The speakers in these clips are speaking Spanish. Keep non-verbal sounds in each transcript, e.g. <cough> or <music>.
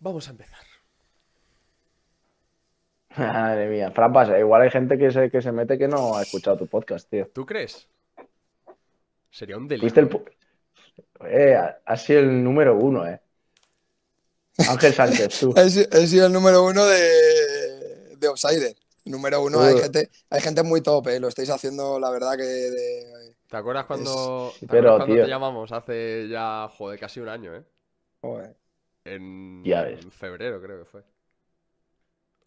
Vamos a empezar. Madre mía, Fran pasa. Igual hay gente que se, que se mete que no ha escuchado tu podcast, tío. ¿Tú crees? Sería un Fuiste delito. el... pu- Eh, ha- has sido el número uno, eh. Ángel Sánchez, tú. <laughs> He, si- he sido el número uno de, de Outsider. Número uno, hay gente, hay gente muy top, eh, Lo estáis haciendo, la verdad, que de- ¿Te acuerdas cuando, Sí, ¿te pero, cuando tío. te llamamos hace ya, joder, casi un año, eh? joder. En, Ya ves. en febrero, creo que fue.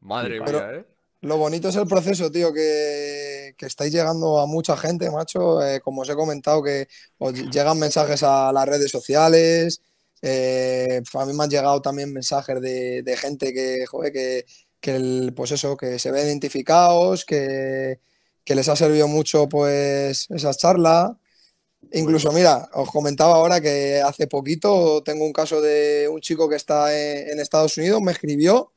Madre Sí, mía, pero- ¿eh? Lo bonito es el proceso, tío, que, que estáis llegando a mucha gente, macho. Eh, como os he comentado, que os llegan mensajes a las redes sociales. eh, a mí me han llegado también mensajes de, de gente que, joder, que, que el- pues eso, que se ven identificados, que, que les ha servido mucho, pues, esa charla. Incluso, mira, os comentaba ahora que hace poquito tengo un caso de un chico que está en, Estados Unidos, me escribió.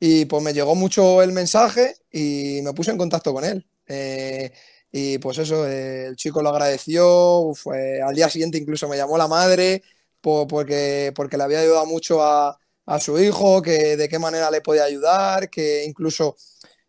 Y pues me llegó mucho el mensaje y me puse en contacto con él. Eh, y pues eso, eh, el chico lo agradeció. Fue, al día siguiente incluso me llamó la madre po- porque, porque le había ayudado mucho a, a su hijo, que de qué manera le podía ayudar, que incluso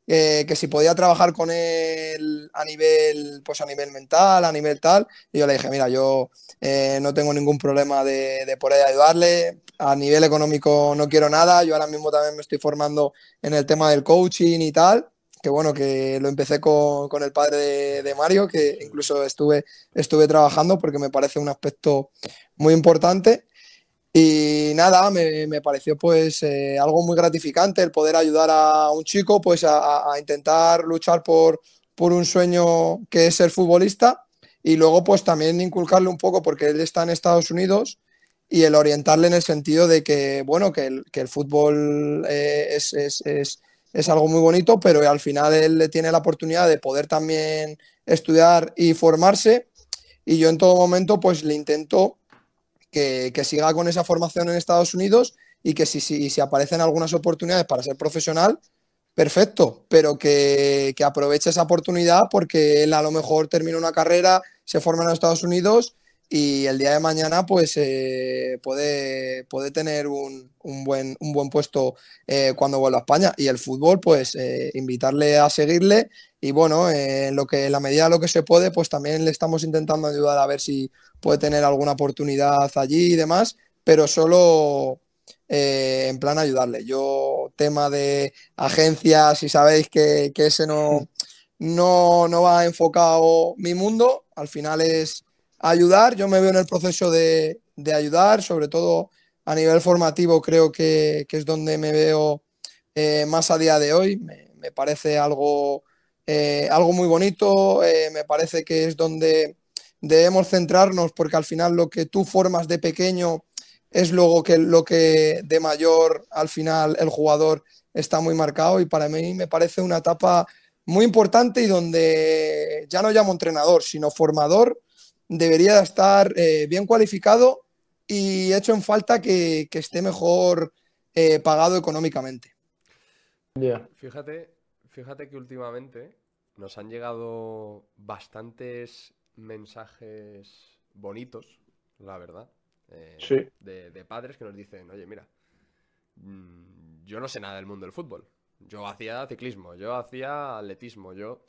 eh, que si podía trabajar con él a nivel, pues a nivel mental, a nivel tal. Y yo le dije, mira, yo eh, no tengo ningún problema de, de poder ayudarle. A nivel económico no quiero nada. Yo ahora mismo también me estoy formando en el tema del coaching y tal. Que bueno, que lo empecé con, con el padre de, de Mario, que incluso estuve, estuve trabajando porque me parece un aspecto muy importante. Y nada, me, me pareció pues eh, algo muy gratificante el poder ayudar a un chico pues a, intentar luchar por, por un sueño que es ser futbolista y luego pues también inculcarle un poco porque él está en Estados Unidos y el orientarle en el sentido de que bueno, que el, que el fútbol eh, es, es- es- es algo muy bonito, pero al final él tiene la oportunidad de poder también estudiar y formarse y yo en todo momento pues le intento que, que siga con esa formación en Estados Unidos y que si, si, si aparecen algunas oportunidades para ser profesional, perfecto, pero que, que aproveche esa oportunidad porque él a lo mejor termina una carrera, se forma en Estados Unidos y el día de mañana pues eh, puede, tener un, un buen, un buen puesto eh, cuando vuelva a España. Y el fútbol, pues eh, invitarle a seguirle y bueno, en lo que, en la medida de lo que se puede, pues también le estamos intentando ayudar a ver si puede tener alguna oportunidad allí y demás, pero solo en plan ayudarle. Yo, tema de agencias, si sabéis que, que ese no, no, no va enfocado mi mundo, al final es ayudar. Yo me veo en el proceso de, de ayudar, sobre todo a nivel formativo, creo que, que es donde me veo eh, más a día de hoy. Me, me parece algo, eh, algo muy bonito, eh, me parece que es donde debemos centrarnos porque al final lo que tú formas de pequeño es luego que lo que de mayor al final el jugador está muy marcado y para mí me parece una etapa muy importante y donde ya no llamo entrenador, sino formador, debería de estar eh, bien cualificado y hecho en falta que, que esté mejor eh, pagado económicamente. Fíjate, fíjate que últimamente nos han llegado bastantes mensajes bonitos, la verdad, eh, Sí. de, de padres que nos dicen, oye, mira, mm, yo no sé nada del mundo del fútbol. Yo hacía ciclismo, yo hacía atletismo, yo...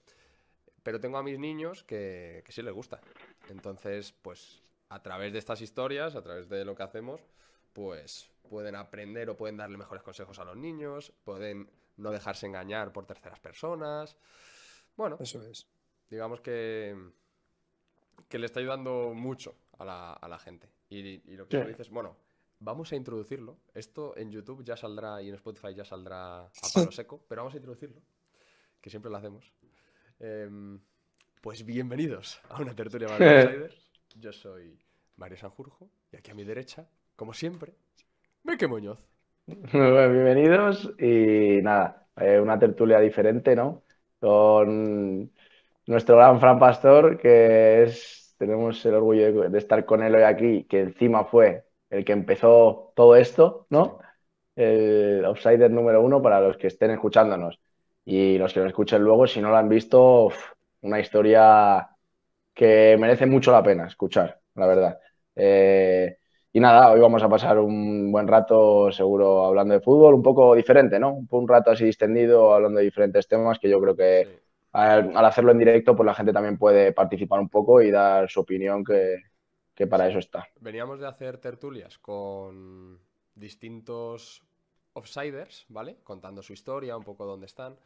Pero tengo a mis niños que, que sí les gusta. Entonces, pues, a través de estas historias, a través de lo que hacemos, pues pueden aprender o pueden darle mejores consejos a los niños, pueden no dejarse engañar por terceras personas. Bueno, Eso es. digamos que, que le está ayudando mucho a la, a la gente. Y, y lo que Sí. tú dices, bueno, vamos a introducirlo. Esto en YouTube ya saldrá y en Spotify ya saldrá a <laughs> palo seco, pero vamos a introducirlo, que siempre lo hacemos. Em, pues bienvenidos a una tertulia <laughs> de Outsiders. Yo soy Mario Sanjurjo y aquí a mi derecha, como siempre, Meque Muñoz. <laughs> Bienvenidos y nada, eh, una tertulia diferente, ¿no? Con nuestro gran Fran Pastor, que es, tenemos el orgullo de, de estar con él hoy aquí, que encima fue el que empezó todo esto, ¿no? El Outsider número uno para los que estén escuchándonos y los que lo escuchen luego, si no lo han visto, uf, una historia que merece mucho la pena escuchar, la verdad. Eh, y nada, hoy vamos a pasar un buen rato seguro hablando de fútbol, un poco diferente, ¿no? Un, rato así distendido hablando de diferentes temas que yo creo que Sí. al, al hacerlo en directo, pues la gente también puede participar un poco y dar su opinión, que, que para eso está. Veníamos de hacer tertulias con distintos offsiders, ¿vale? Contando su historia, un poco dónde están.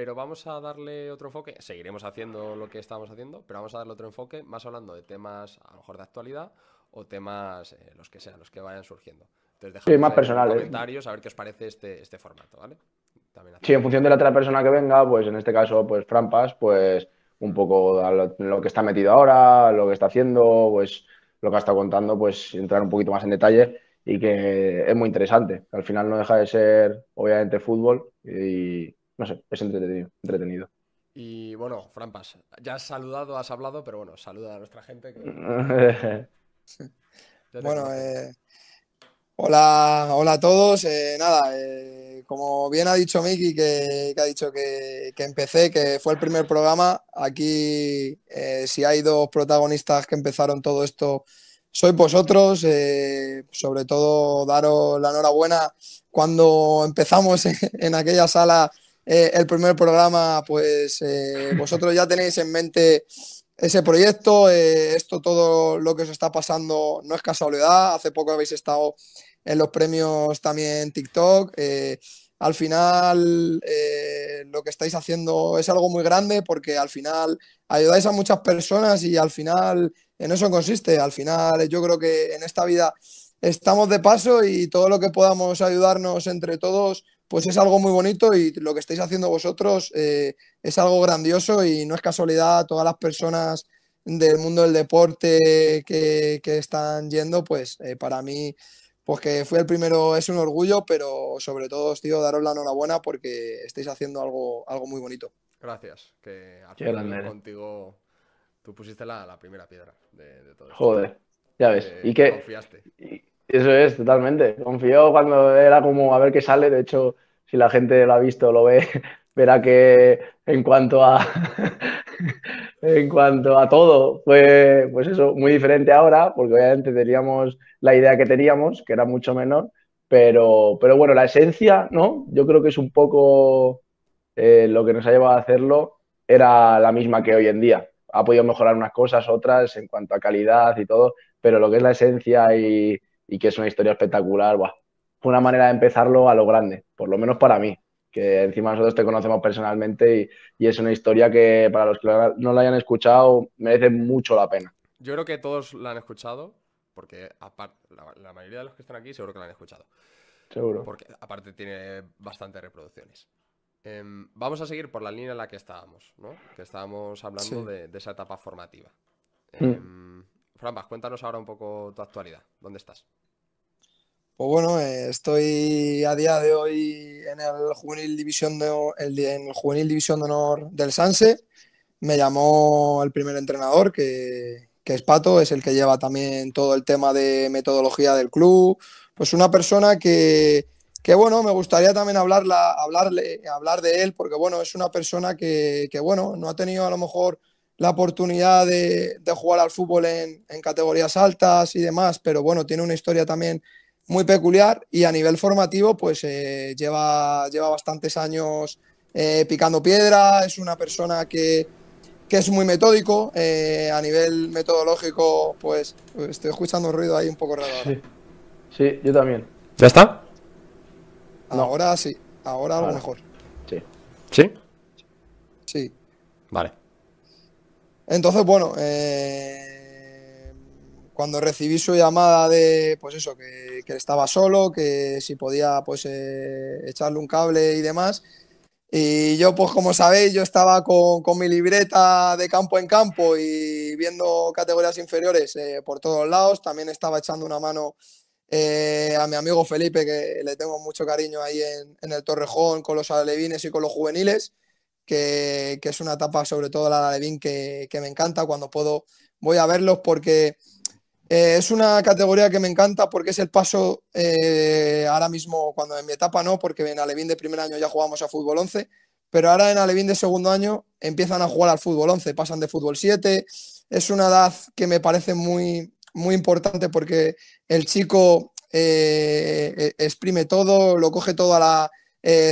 Pero vamos a darle otro enfoque. Seguiremos haciendo lo que estamos haciendo, pero vamos a darle otro enfoque, más hablando de temas a lo mejor de actualidad o temas eh, los que sean, los que vayan surgiendo. Entonces, Sí, más personales. comentarios a ver qué os parece este, este formato, ¿vale? También Sí, en función de la otra persona que venga, pues en este caso, pues Frampas, pues un poco a lo, lo que está metido ahora, lo que está haciendo, pues lo que ha estado contando, pues entrar un poquito más en detalle y que es muy interesante. Al final no deja de ser, obviamente, fútbol y no sé, es entretenido. entretenido. Y bueno, Frampas, ya has saludado, has hablado, pero bueno, saluda a nuestra gente. que <laughs> Bueno, eh, hola, hola a todos. Eh, nada, eh, como bien ha dicho Miki, que, que ha dicho que, que empecé, que fue el primer programa, aquí eh, si hay dos protagonistas que empezaron todo esto, sois vosotros. eh, sobre todo daros la enhorabuena cuando empezamos en, <laughs> en aquella sala eh, el primer programa, pues eh, <laughs> vosotros ya tenéis en mente ese proyecto, eh, esto todo lo que os está pasando no es casualidad, hace poco habéis estado en los premios también TikTok, al final lo que estáis haciendo es algo muy grande porque al final ayudáis a muchas personas y al final en eso consiste, al final yo creo que en esta vida estamos de paso y todo lo que podamos ayudarnos entre todos pues es algo muy bonito y lo que estáis haciendo vosotros eh, es algo grandioso y no es casualidad todas las personas del mundo del deporte que, que están yendo, pues eh, para mí, pues que fui el primero es un orgullo, pero sobre todo, tío, daros la enhorabuena porque estáis haciendo algo, algo muy bonito. Gracias, que al contigo tú pusiste la, la primera piedra de, de todo esto. Joder, ya ves. Eh, Y que Confiaste. y eso es, totalmente. Confió cuando era como a ver qué sale. De hecho, si la gente lo ha visto, lo ve, <laughs> verá que en cuanto a <laughs> en cuanto a todo, fue pues eso, muy diferente ahora, porque obviamente teníamos la idea que teníamos, que era mucho menor, pero, pero bueno, la esencia, ¿no? Yo creo que es un poco eh, lo que nos ha llevado a hacerlo, era la misma que hoy en día. Ha podido mejorar unas cosas, otras en cuanto a calidad y todo, pero lo que es la esencia y, y que es una historia espectacular, buah, fue una manera de empezarlo a lo grande, por lo menos para mí, que encima nosotros te conocemos personalmente y, y es una historia que para los que no la hayan escuchado merece mucho la pena. Yo creo que todos la han escuchado, porque aparte, la, la mayoría de los que están aquí seguro que la han escuchado, Seguro. porque aparte tiene bastantes reproducciones. Em, vamos a seguir por la línea en la que estábamos, ¿no? Que estábamos hablando Sí. de, de esa etapa formativa. Mm. Em, cuéntanos ahora un poco tu actualidad. ¿Dónde estás? Pues bueno, eh, estoy a día de hoy en el Juvenil División de, el, en el Juvenil División de Honor del Sanse. Me llamó el primer entrenador, que, que es Pato, es el que lleva también todo el tema de metodología del club. Pues una persona que, que bueno, me gustaría también hablarla, hablarle, hablar de él, porque bueno, es una persona que, que bueno, no ha tenido a lo mejor la oportunidad de, de jugar al fútbol en, en categorías altas y demás, pero bueno, tiene una historia también muy peculiar y a nivel formativo pues eh, lleva, lleva bastantes años eh, picando piedra, es una persona que, que es muy metódico, eh, a nivel metodológico pues estoy escuchando un ruido ahí un poco raro ahora. Sí, yo también. ¿Ya está? Ahora sí, ahora algo mejor. Sí. ¿Sí? Sí. Vale. Entonces, bueno, eh, cuando recibí su llamada de, pues eso, que, que estaba solo, que si podía, pues, eh, echarle un cable y demás. Y yo, pues como sabéis, yo estaba con, con mi libreta de campo en campo y viendo categorías inferiores eh, por todos lados. También estaba echando una mano eh, a mi amigo Felipe, que le tengo mucho cariño ahí en, en el Torrejón, con los alevines y con los juveniles, que, que es una etapa, sobre todo la alevín, que, que me encanta. Cuando puedo, voy a verlos porque eh, es una categoría que me encanta porque es el paso eh, ahora mismo, cuando en mi etapa no, porque en Alevín de primer año ya jugamos a fútbol 11, pero ahora en Alevín de segundo año empiezan a jugar al fútbol 11, pasan de fútbol 7. Es una edad que me parece muy, muy importante porque el chico eh, exprime todo, lo coge todo a la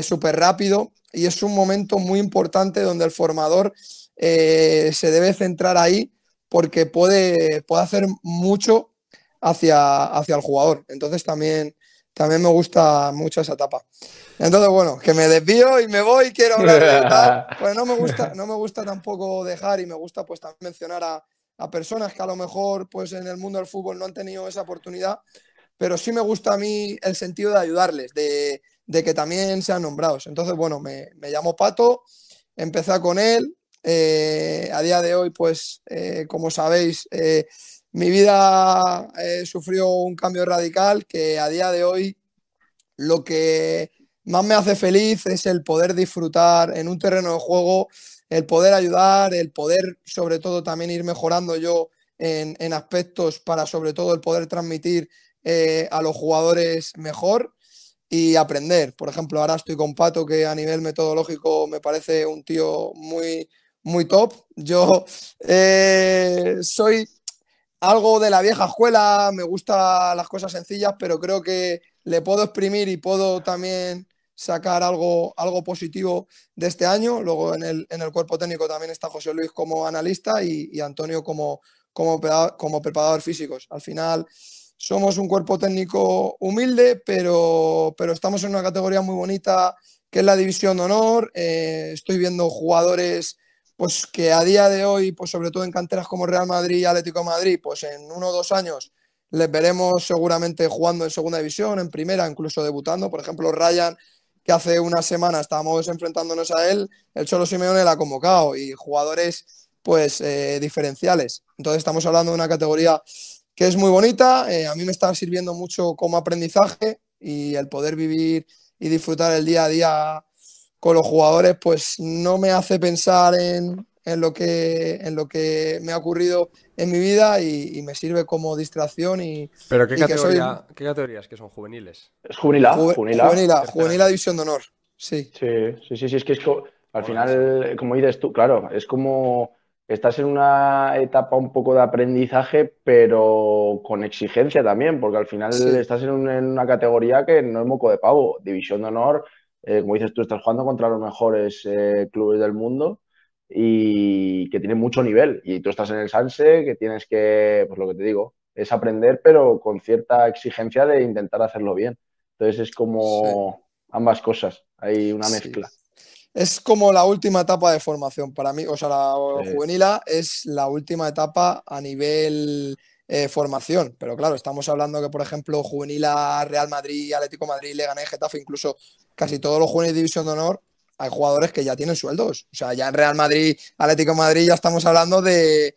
súper rápido y es un momento muy importante donde el formador se debe centrar ahí porque puede, puede hacer mucho hacia, hacia el jugador. Entonces también, también me gusta mucho esa etapa. Entonces, bueno, que me desvío y me voy, quiero hablar de tal. <laughs> Pues no me gusta, no me gusta tampoco dejar y me gusta pues también mencionar a, a personas que a lo mejor pues en el mundo del fútbol no han tenido esa oportunidad, pero sí me gusta a mí el sentido de ayudarles, de, de que también sean nombrados. Entonces, bueno, me, me llamo Pato, empecé con él, eh, a día de hoy, pues, eh, como sabéis, eh, mi vida sufrió un cambio radical que a día de hoy lo que más me hace feliz es el poder disfrutar en un terreno de juego, el poder ayudar, el poder sobre todo también ir mejorando yo en, en aspectos para sobre todo el poder transmitir a los jugadores mejor y aprender. Por ejemplo, ahora estoy con Pato, que a nivel metodológico me parece un tío muy, muy top. Yo eh, soy algo de la vieja escuela, me gustan las cosas sencillas, pero creo que le puedo exprimir y puedo también sacar algo, algo positivo de este año. Luego en el, en el cuerpo técnico también está José Luis como analista y, Antonio como, como, como preparador físicos. Al final somos un cuerpo técnico humilde, pero, pero estamos en una categoría muy bonita que es la división de honor. Eh, estoy viendo jugadores pues que a día de hoy, pues sobre todo en canteras como Real Madrid y Atlético Madrid, pues en uno o dos años les veremos seguramente jugando en segunda división, en primera, incluso debutando. Por ejemplo, Ryan, que hace una semana estábamos enfrentándonos a él, el Cholo Simeone la ha convocado y jugadores pues eh, diferenciales. Entonces estamos hablando de una categoría que es muy bonita, eh, a mí me está sirviendo mucho como aprendizaje y el poder vivir y disfrutar el día a día con los jugadores, pues no me hace pensar en, en, lo, que, en lo que me ha ocurrido en mi vida y, y me sirve como distracción. Y, ¿Pero qué, y que categoría, soy- qué categorías que son juveniles? Es juvenil A, juvenil A. juvenil A, juvenil A división de honor. Sí, Sí, sí, sí, sí, es que es co- al Bueno, final, como dices tú, claro, es como estás en una etapa un poco de aprendizaje, pero con exigencia también, porque al final Sí. estás en, un- en una categoría que no es moco de pavo, división de honor, eh, como dices tú, estás jugando contra los mejores eh, clubes del mundo y que tienen mucho nivel, y tú estás en el Sanse, que tienes que, pues lo que te digo, es aprender, pero con cierta exigencia de intentar hacerlo bien. Entonces es como ambas cosas, hay una Sí. mezcla. Es como la última etapa de formación para mí. O sea, la Sí. juvenil es la última etapa a nivel eh, formación. Pero claro, estamos hablando que, por ejemplo, juvenil A, Real Madrid, Atlético Madrid, Leganés, Getafe, incluso casi todos los juveniles de División de Honor, hay jugadores que ya tienen sueldos. O sea, ya en Real Madrid, Atlético Madrid ya estamos hablando de,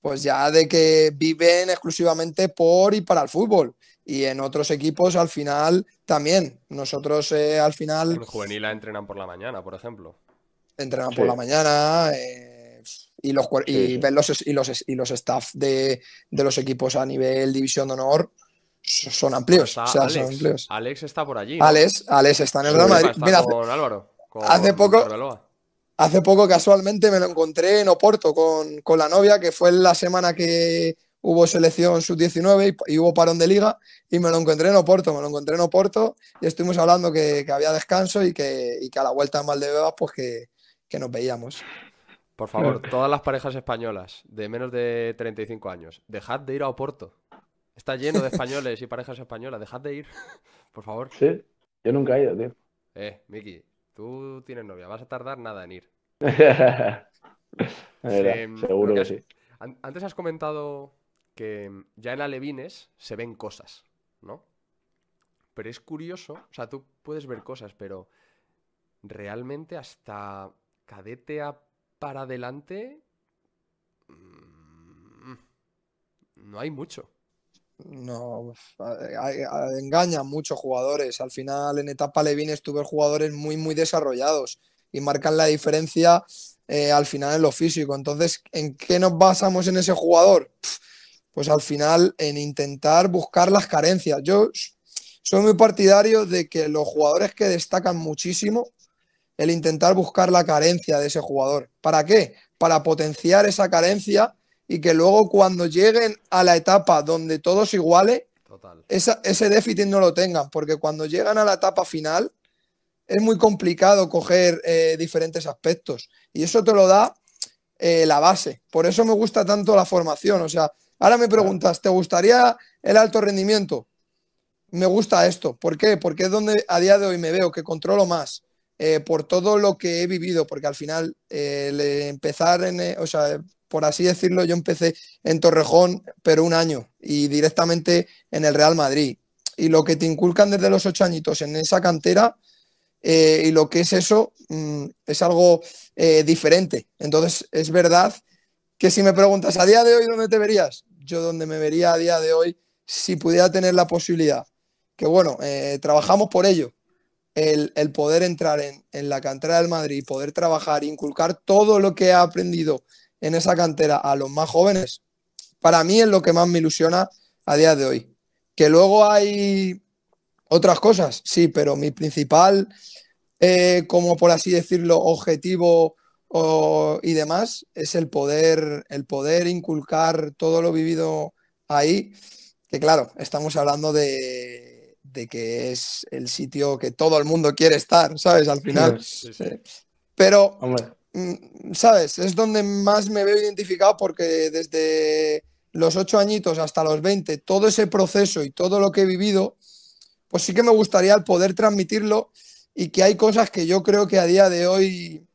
pues ya de que viven exclusivamente por y para el fútbol. Y en otros equipos al final también. Nosotros eh, al final En juvenil A entrenan por la mañana, por ejemplo. entrenan Sí. por la mañana eh, y los Sí, y ven los y los y los staff de, de los equipos a nivel división de honor so- son amplios, Está o sea, son Alex. amplios. Alex está por allí. ¿no? Alex, Alex está en el Sí, Real Madrid. Mira, hace, con Álvaro. con hace poco- hace poco casualmente me lo encontré en Oporto con, con la novia, que fue la semana que hubo selección sub-19 y, y hubo parón de liga, y me lo encontré en Oporto, me lo encontré en Oporto y estuvimos hablando que, que había descanso y que, y que a la vuelta en Valdebebas pues que, que nos veíamos. Por favor, todas las parejas españolas de menos de 35 años, dejad de ir a Oporto. Está lleno de <laughs> españoles y parejas españolas. Dejad de ir, por favor. Sí, yo nunca he ido, tío. Eh, Miki, tú tienes novia, vas a tardar nada en ir. <laughs> Em, seguro que, sí. Antes has comentado que ya en Alevines se ven cosas, ¿no? Pero es curioso, o sea, tú puedes ver cosas, pero realmente hasta cadete a para adelante mm, no hay mucho. No, engañan muchos jugadores. Al final, en etapa Levines tuve jugadores muy, muy desarrollados y marcan la diferencia eh, al final en lo físico. Entonces, ¿en qué nos basamos en ese jugador? Pues al final en intentar buscar las carencias. Yo soy muy partidario de que los jugadores que destacan muchísimo, el intentar buscar la carencia de ese jugador. ¿Para qué? Para potenciar esa carencia y que luego cuando lleguen a la etapa donde todos iguale, ese déficit no lo tengan, porque cuando llegan a la etapa final es muy complicado coger eh, diferentes aspectos y eso te lo da eh, la base. Por eso me gusta tanto la formación. O sea, ahora me preguntas, ¿te gustaría el alto rendimiento? Me gusta esto. ¿Por qué? Porque es donde a día de hoy me veo que controlo más. Eh, por todo lo que he vivido, porque al final empezar en, o sea, por así decirlo, yo empecé en Torrejón, pero un año y directamente en el Real Madrid. Y lo que te inculcan desde los ocho añitos en esa cantera eh, y lo que es eso mm, es algo eh, diferente. Entonces, es verdad que si me preguntas a día de hoy dónde te verías, yo donde me vería a día de hoy, si pudiera tener la posibilidad, que bueno, eh, trabajamos por ello, el, poder entrar en, la cantera del Madrid, poder trabajar, inculcar todo lo que he aprendido en esa cantera a los más jóvenes, para mí es lo que más me ilusiona a día de hoy. Que luego hay otras cosas, sí, pero mi principal, eh, como por así decirlo, objetivo y demás es el poder, el poder inculcar todo lo vivido ahí, que claro, estamos hablando de, de que es el sitio que todo el mundo quiere estar, ¿sabes? Al final. Eh, pero Mm, ¿sabes? Es donde más me veo identificado porque desde los ocho añitos hasta los 20, todo ese proceso y todo lo que he vivido, pues sí que me gustaría poder transmitirlo y que hay cosas que yo creo que a día de hoy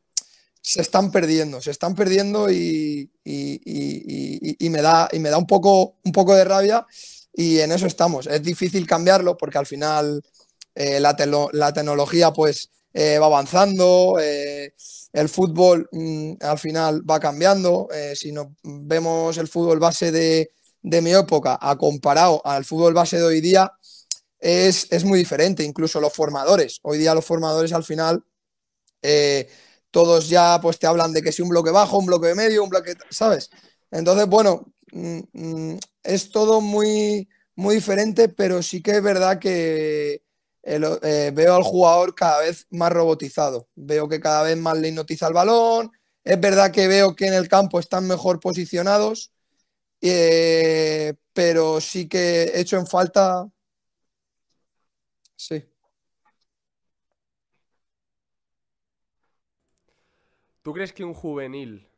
se están perdiendo, se están perdiendo y, me, da, y me da un poco, un poco de rabia y en eso estamos. Es difícil cambiarlo porque al final eh, la, la, tecnología pues eh, va avanzando. Eh, el fútbol mm, al final va cambiando. Si nos vemos el fútbol base de, mi época a comparado al fútbol base de hoy día, es, es, muy diferente. Incluso los formadores. Hoy día los formadores al final, todos ya pues te hablan de que si un bloque bajo, un bloque medio, un bloque, ¿sabes? Entonces, bueno, es todo muy, muy diferente, pero sí que es verdad que eh, veo al jugador cada vez más robotizado. Veo que cada vez más le hipnotiza el balón. Es verdad que veo que en el campo están mejor posicionados, eh, pero sí que he hecho en falta. Sí. ¿Tú crees que un juvenil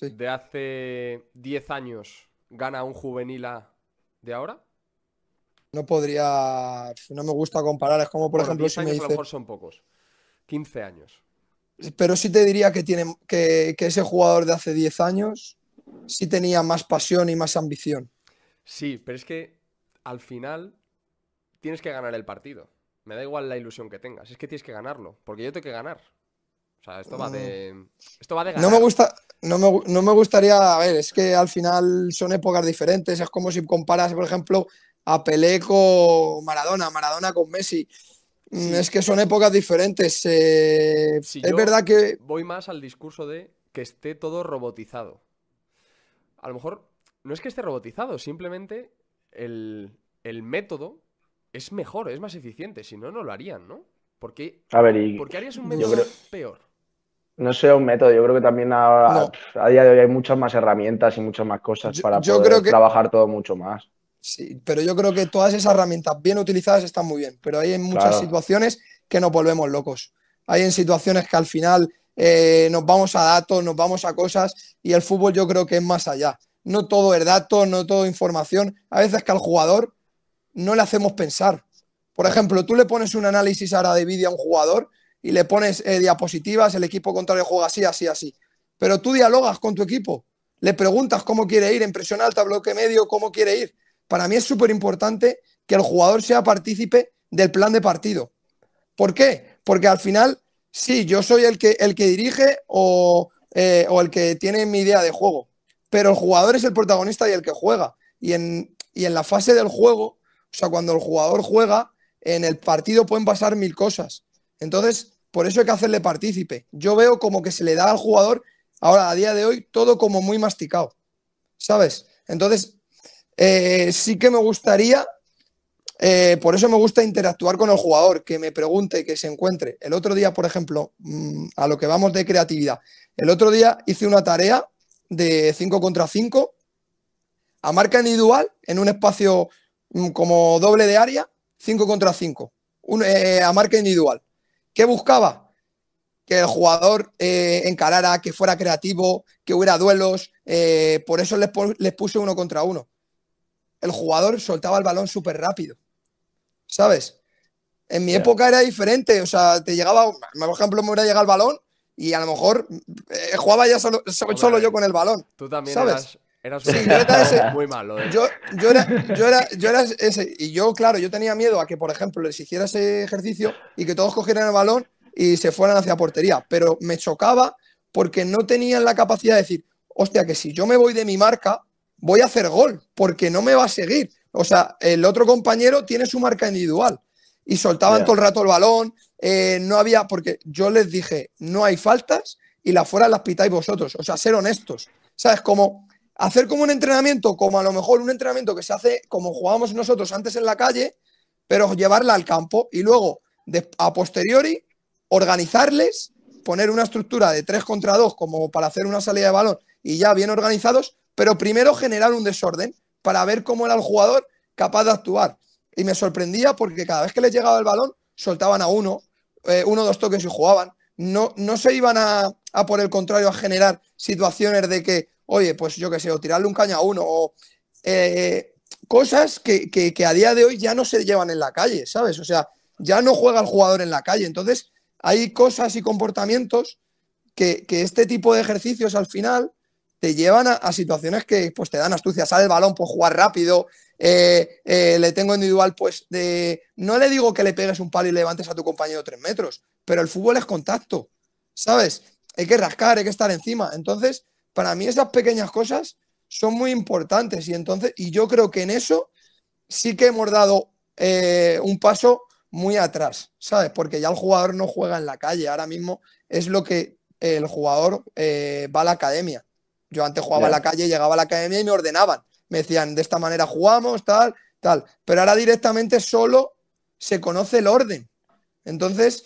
de hace 10 años gana un juvenil A de ahora? no podría, no me gusta comparar, es como por ejemplo si me dice... a lo mejor son pocos, 15 años. Pero sí te diría que, tiene, que, ese jugador de hace 10 años sí tenía más pasión y más ambición. Sí, pero es que al final tienes que ganar el partido. Me da igual la ilusión que tengas, es que tienes que ganarlo, porque yo tengo que ganar. O sea, esto va de, mm. esto va de ganar. No me gusta, no me, no me gustaría, a ver, es que al final son épocas diferentes, es como si comparas, por ejemplo, a Pelé con Maradona, Maradona con Messi. Mm, es que son épocas diferentes. Eh, es verdad que. Voy más al discurso de que esté todo robotizado. A lo mejor no es que esté robotizado, simplemente el, método es mejor, es más eficiente. Si no, no lo harían, ¿no? ¿Por qué, a ver, harías un método peor? No sé un método, yo creo que también ahora, a día de hoy hay muchas más herramientas y muchas más cosas para poder trabajar todo mucho más. Sí, pero yo creo que todas esas herramientas bien utilizadas están muy bien, pero hay en muchas situaciones que nos volvemos locos. Hay en situaciones que al final eh, nos vamos a datos, nos vamos a cosas y el fútbol yo creo que es más allá. no todo es datos, no todo información. A veces que al jugador no le hacemos pensar. Por ejemplo, tú le pones un análisis ahora de vídeo a un jugador y le pones eh, diapositivas, el equipo contrario juega así, así, así. Pero tú dialogas con tu equipo, le preguntas cómo quiere ir, en presión alta, bloque medio, cómo quiere ir. Para mí es súper importante que el jugador sea partícipe del plan de partido. ¿Por qué? Porque al final, sí, yo soy el que, el que dirige o, eh, o el que tiene mi idea de juego, pero el jugador es el protagonista y el que juega. Y en, y en la fase del juego, o sea, cuando el jugador juega, en el partido pueden pasar mil cosas. Entonces, por eso hay que hacerle partícipe. Yo veo como que se le da al jugador, ahora a día de hoy, todo como muy masticado. ¿Sabes? Entonces, eh, sí que me gustaría, eh, por eso me gusta interactuar con el jugador, que me pregunte, que se encuentre. El otro día, por ejemplo, mm, a lo que vamos de creatividad, el otro día hice una tarea de 5 contra 5 a marca individual en un espacio mm, como doble de área, 5 contra 5, eh, a marca individual. ¿Qué buscaba? Que el jugador eh, encarara, que fuera creativo, que hubiera duelos. Eh, por eso les, les, puse uno contra uno. El jugador soltaba el balón súper rápido. ¿Sabes? En mi época era diferente. O sea, te llegaba, por ejemplo, me hubiera llegado el balón y a lo mejor eh, jugaba ya solo, solo, yo con el balón. Tú también ¿sabes? eras, sí, yo era ese, <laughs> muy malo. ¿eh? Yo, yo, era, yo, era, yo era ese. Y yo, claro, yo tenía miedo a que, por ejemplo, les hiciera ese ejercicio y que todos cogieran el balón y se fueran hacia portería. Pero me chocaba porque no tenían la capacidad de decir, hostia, que si yo me voy de mi marca, voy a hacer gol, porque no me va a seguir. O sea, el otro compañero tiene su marca individual y soltaban todo el rato el balón. Eh, no había, porque yo les dije, no hay faltas y las fuera las pitáis vosotros. O sea, ser honestos. ¿Sabes? Como hacer como un entrenamiento, como a lo mejor un entrenamiento que se hace como jugábamos nosotros antes en la calle, pero llevarla al campo y luego a posteriori organizarles, poner una estructura de 3 contra 2 como para hacer una salida de balón y ya bien organizados, pero primero generar un desorden para ver cómo era el jugador capaz de actuar. Y me sorprendía porque cada vez que les llegaba el balón, soltaban a uno, eh, uno o dos toques y jugaban. No, no se iban a, por el contrario, a generar situaciones de que, oye, pues yo qué sé, o tirarle un caña a uno, o eh, cosas que, a día de hoy ya no se llevan en la calle, ¿sabes? O sea, ya no juega el jugador en la calle. Entonces, hay cosas y comportamientos que, este tipo de ejercicios al final te llevan a, situaciones que pues, te dan astucia. Sale el balón, pues jugar rápido, eh, eh, le tengo individual, pues de. No le digo que le pegues un palo y levantes a tu compañero tres metros, pero el fútbol es contacto, ¿sabes? Hay que rascar, hay que estar encima. Entonces, para mí esas pequeñas cosas son muy importantes y entonces, y yo creo que en eso sí que hemos dado eh, un paso muy atrás, ¿sabes? Porque ya el jugador no juega en la calle, ahora mismo es lo que el jugador va a la academia. Yo antes jugaba en la calle, llegaba a la academia y me ordenaban me decían, de esta manera jugamos, tal, tal. Pero ahora directamente solo se conoce el orden. Entonces,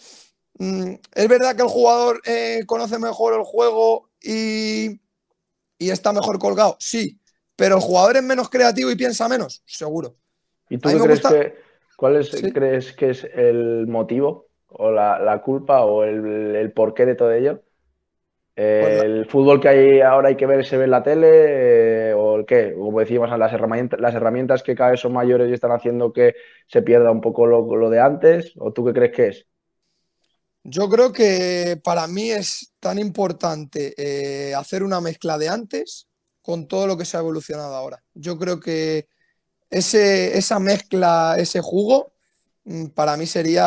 mm, es verdad que el jugador eh, conoce mejor el juego y, está mejor colgado, sí. Pero el jugador es menos creativo y piensa menos, seguro. ¿Y tú crees que, cuál es, crees que es el motivo o la, culpa o el, el porqué de todo ello? Pues ¿El fútbol que hay ahora hay que ver se ve en la tele? Eh, ¿O el qué? Como decíamos, las herramientas, las herramientas que cada vez son mayores y están haciendo que se pierda un poco lo, de antes. ¿O tú qué crees que es? Yo creo que para mí es tan importante eh, hacer una mezcla de antes con todo lo que se ha evolucionado ahora. Yo creo que ese, esa mezcla, ese jugo, mm, para mí sería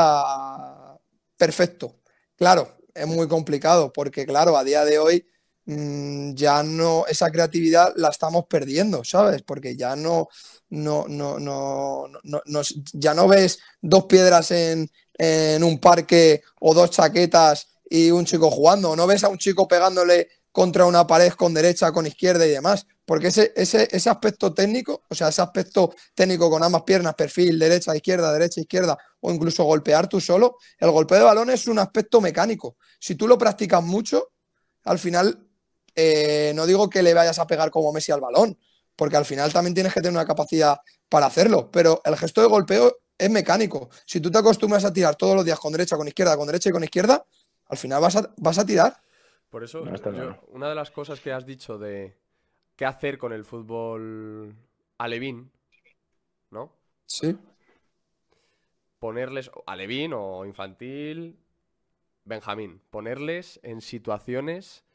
perfecto. Claro, es muy complicado porque, claro, a día de hoy mm, ya no, esa creatividad la estamos perdiendo, ¿sabes? Porque ya no, no, no, no, no, ya no ves dos piedras en, en un parque o dos chaquetas y un chico jugando, no ves a un chico pegándole contra una pared con derecha, con izquierda y demás. Porque ese, ese, ese, aspecto técnico, o sea, ese aspecto técnico con ambas piernas, perfil, derecha, izquierda, derecha, izquierda, o incluso golpear tú solo, el golpe de balón es un aspecto mecánico. Si tú lo practicas mucho, al final, eh, no digo que le vayas a pegar como Messi al balón, porque al final también tienes que tener una capacidad para hacerlo, pero el gesto de golpeo es mecánico. Si tú te acostumbras a tirar todos los días con derecha, con izquierda, con derecha y con izquierda, al final vas a, vas a tirar. Por eso, una de las cosas que has dicho de qué hacer con el fútbol alevín, ¿no? Sí. Ponerles, alevín o infantil, Benjamín, ponerles en situaciones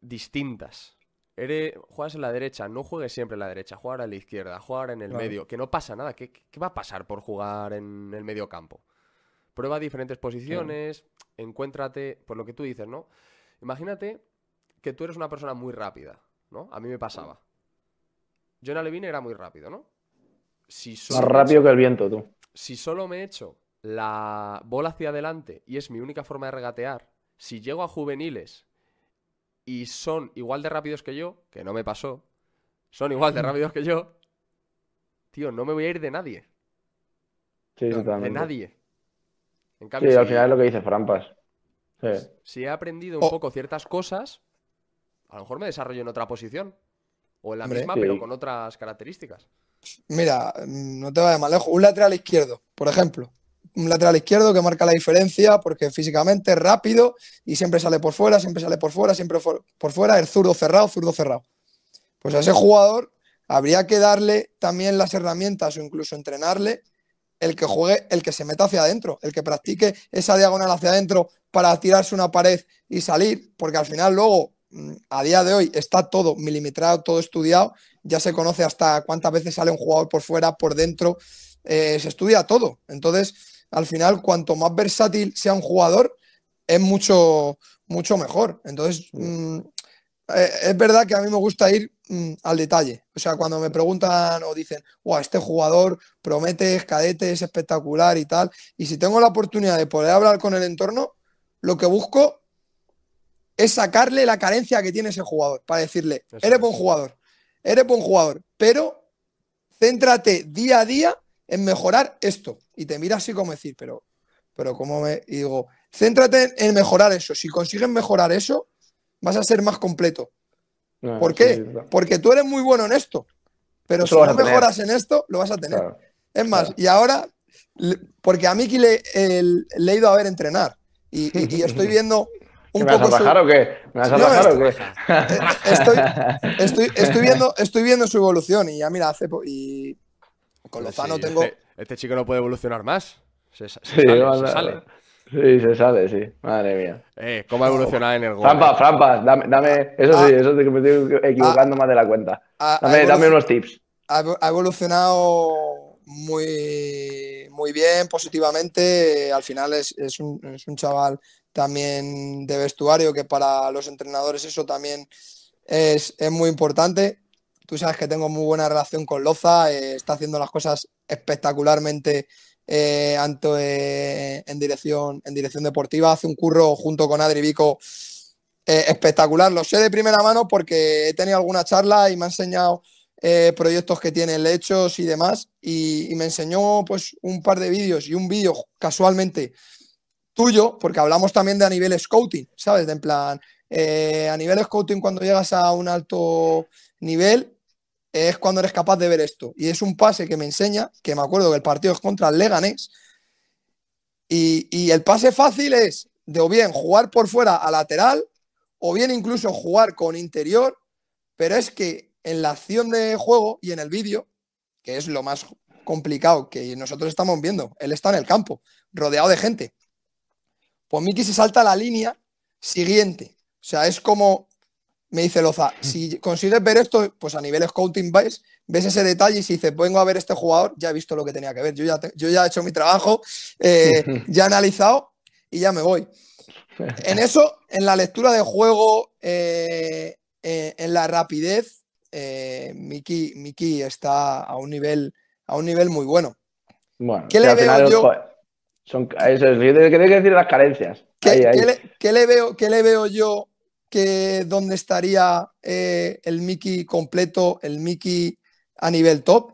distintas. Eres, juegas en la derecha, no juegues siempre en la derecha, jugar a la izquierda, jugar en el Claro. medio, que no pasa nada. ¿Qué, qué va a pasar por jugar en el medio campo? Prueba diferentes posiciones, encuéntrate, por lo que tú dices, ¿no? Imagínate que tú eres una persona muy rápida, ¿no? A mí me pasaba. Yo en Alevín era muy rápido, ¿no? Si Más rápido que el viento, tú. si solo me echo la bola hacia adelante y es mi única forma de regatear, si llego a juveniles y son igual de rápidos que yo, que no me pasó, son igual de rápidos que yo, tío, no me voy a ir de nadie, Sí, de totalmente. nadie. En Sí, cambio, al si, final es lo que dice Frampas. Sí. si he aprendido un Oh. poco ciertas cosas, a lo mejor me desarrollo en otra posición. O en la Hombre. misma, Sí. pero con otras características. Mira, mm, no te vayas más lejos. Un lateral izquierdo, por ejemplo. Un lateral izquierdo que marca la diferencia porque físicamente es rápido y siempre sale por fuera, siempre sale por fuera, siempre por fuera, el zurdo cerrado, zurdo cerrado. Pues a ese jugador habría que darle también las herramientas o incluso entrenarle el que juegue, el que se meta hacia adentro, el que practique esa diagonal hacia adentro para tirarse una pared y salir, porque al final luego, mm, a día de hoy, está todo milimetrado, todo estudiado, ya se conoce hasta cuántas veces sale un jugador por fuera, por dentro, eh, se estudia todo. Entonces, al final, cuanto más versátil sea un jugador, es mucho, mucho mejor. Entonces, mm, eh, es verdad que a mí me gusta ir mm, al detalle. O sea, cuando me preguntan o dicen, wow, este jugador promete, es cadete, es espectacular y tal. Y si tengo la oportunidad de poder hablar con el entorno, lo que busco es sacarle la carencia que tiene ese jugador para decirle, eres es. buen jugador, eres buen jugador, pero céntrate día a día en mejorar esto. Y te mira así como decir, pero, pero ¿cómo me...? Y digo, céntrate en mejorar eso. Si consigues mejorar eso, vas a ser más completo. No, ¿Por Ah, sí, qué? sí. Porque tú eres muy bueno en esto. Pero Eso si no a tener. mejoras en esto, lo vas a tener. Claro. Es más, claro. y ahora, porque a Miki le, el- le he ido a ver entrenar y, y- y estoy <laughs> viendo un ¿Me vas a poco su- rajar o qué? ¿Me vas a No, rajar o esto- qué? eh, estoy, estoy, estoy <laughs> viendo, estoy viendo su evolución y ya mira, hace po- y con Lozano Sí, tengo. Este, este chico no puede evolucionar más. Se, se Sí, sale, vale. se sale. Sí, se sale, sí. Madre mía. Eh, ¿Cómo ha evolucionado en el gol? Frampas, Frampas, dame, dame, eso Ah. sí, eso sí que me estoy equivocando más de la cuenta. ha Dame, dame unos tips. ha evo- ha evolucionado muy, muy bien, positivamente. Al final es, es un, es un chaval también de vestuario que para los entrenadores eso también es, es muy importante. Tú sabes que tengo muy buena relación con Loza, eh, está haciendo las cosas espectacularmente eh, eh, en, dirección, en dirección deportiva. Hace un curro junto con Adri Vico eh, espectacular. Lo sé de primera mano porque he tenido alguna charla y me ha enseñado proyectos que tienen hechos y demás. Y, me enseñó pues un par de vídeos y un vídeo casualmente tuyo, porque hablamos también de a nivel scouting, ¿sabes? De en plan, a nivel scouting cuando llegas a un alto nivel es cuando eres capaz de ver esto. Y es un pase que me enseña, que me acuerdo que el partido es contra el Leganés, y, y el pase fácil es de o bien jugar por fuera a lateral, o bien incluso jugar con interior, pero es que en la acción de juego y en el vídeo, que es lo más complicado que nosotros estamos viendo, él está en el campo, rodeado de gente. Pues Miki se salta a la línea siguiente. O sea, es como, me dice Loza, si consigues ver esto, pues a nivel scouting ves, ves ese detalle y si dices, vengo a ver este jugador, ya he visto lo que tenía que ver. Yo ya, te- yo ya he hecho mi trabajo, eh, <laughs> ya he analizado y ya me voy. En eso, en la lectura de juego, eh, eh, en la rapidez, Miki, Miki está a un nivel, a un nivel muy bueno. Bueno, ¿Qué le veo yo? Son, eso es, yo te- que tengo que decir las carencias. ¿Qué, Ahí, ahí. qué le, qué le veo, qué le veo yo que dónde estaría eh, el Mickey completo, el Mickey a nivel top?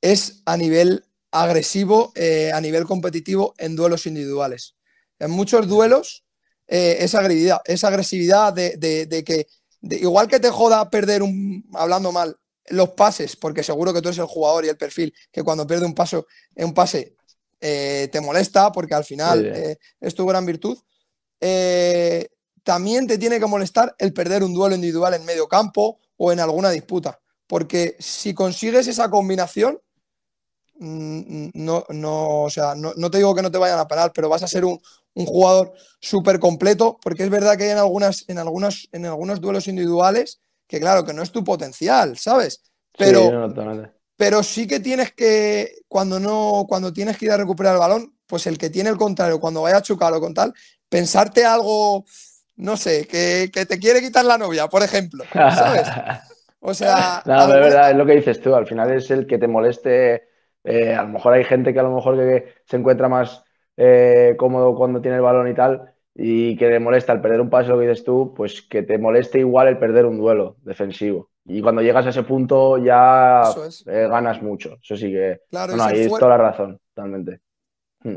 Es a nivel agresivo, eh, a nivel competitivo en duelos individuales. En muchos duelos, eh, esa agresividad, esa agresividad de, de- de que, de- igual que te joda perder un, hablando mal, los pases, porque seguro que tú eres el jugador y el perfil, que cuando pierde un paso, un pase eh, te molesta, porque al final es tu gran virtud. eh, también te tiene que molestar el perder un duelo individual en medio campo o en alguna disputa. Porque si consigues esa combinación, mm, no, no, o sea, no, no te digo que no te vayan a parar, pero vas a ser un, un jugador súper completo, porque es verdad que hay en, algunas, en, algunos, en algunos duelos individuales que, claro, que no es tu potencial, ¿sabes? Pero, Sí, no, pero sí que tienes que, cuando no, cuando tienes que ir a recuperar el balón, pues el que tiene el contrario, cuando vaya a chocar o con tal, pensarte algo, no sé, que, que te quiere quitar la novia, por ejemplo, ¿sabes? O sea, <laughs> No, pero es alguna- verdad, es lo que dices tú. Al final es el que te moleste. eh, a lo mejor hay gente que a lo mejor que se encuentra más eh, cómodo cuando tiene el balón y tal, y que le molesta el perder un pase, lo que dices tú, pues que te moleste igual el perder un duelo defensivo. Y cuando llegas a ese punto ya es. eh, ganas mucho. Eso sí que. Claro, no, no, ese ahí es toda la razón, totalmente. Hmm.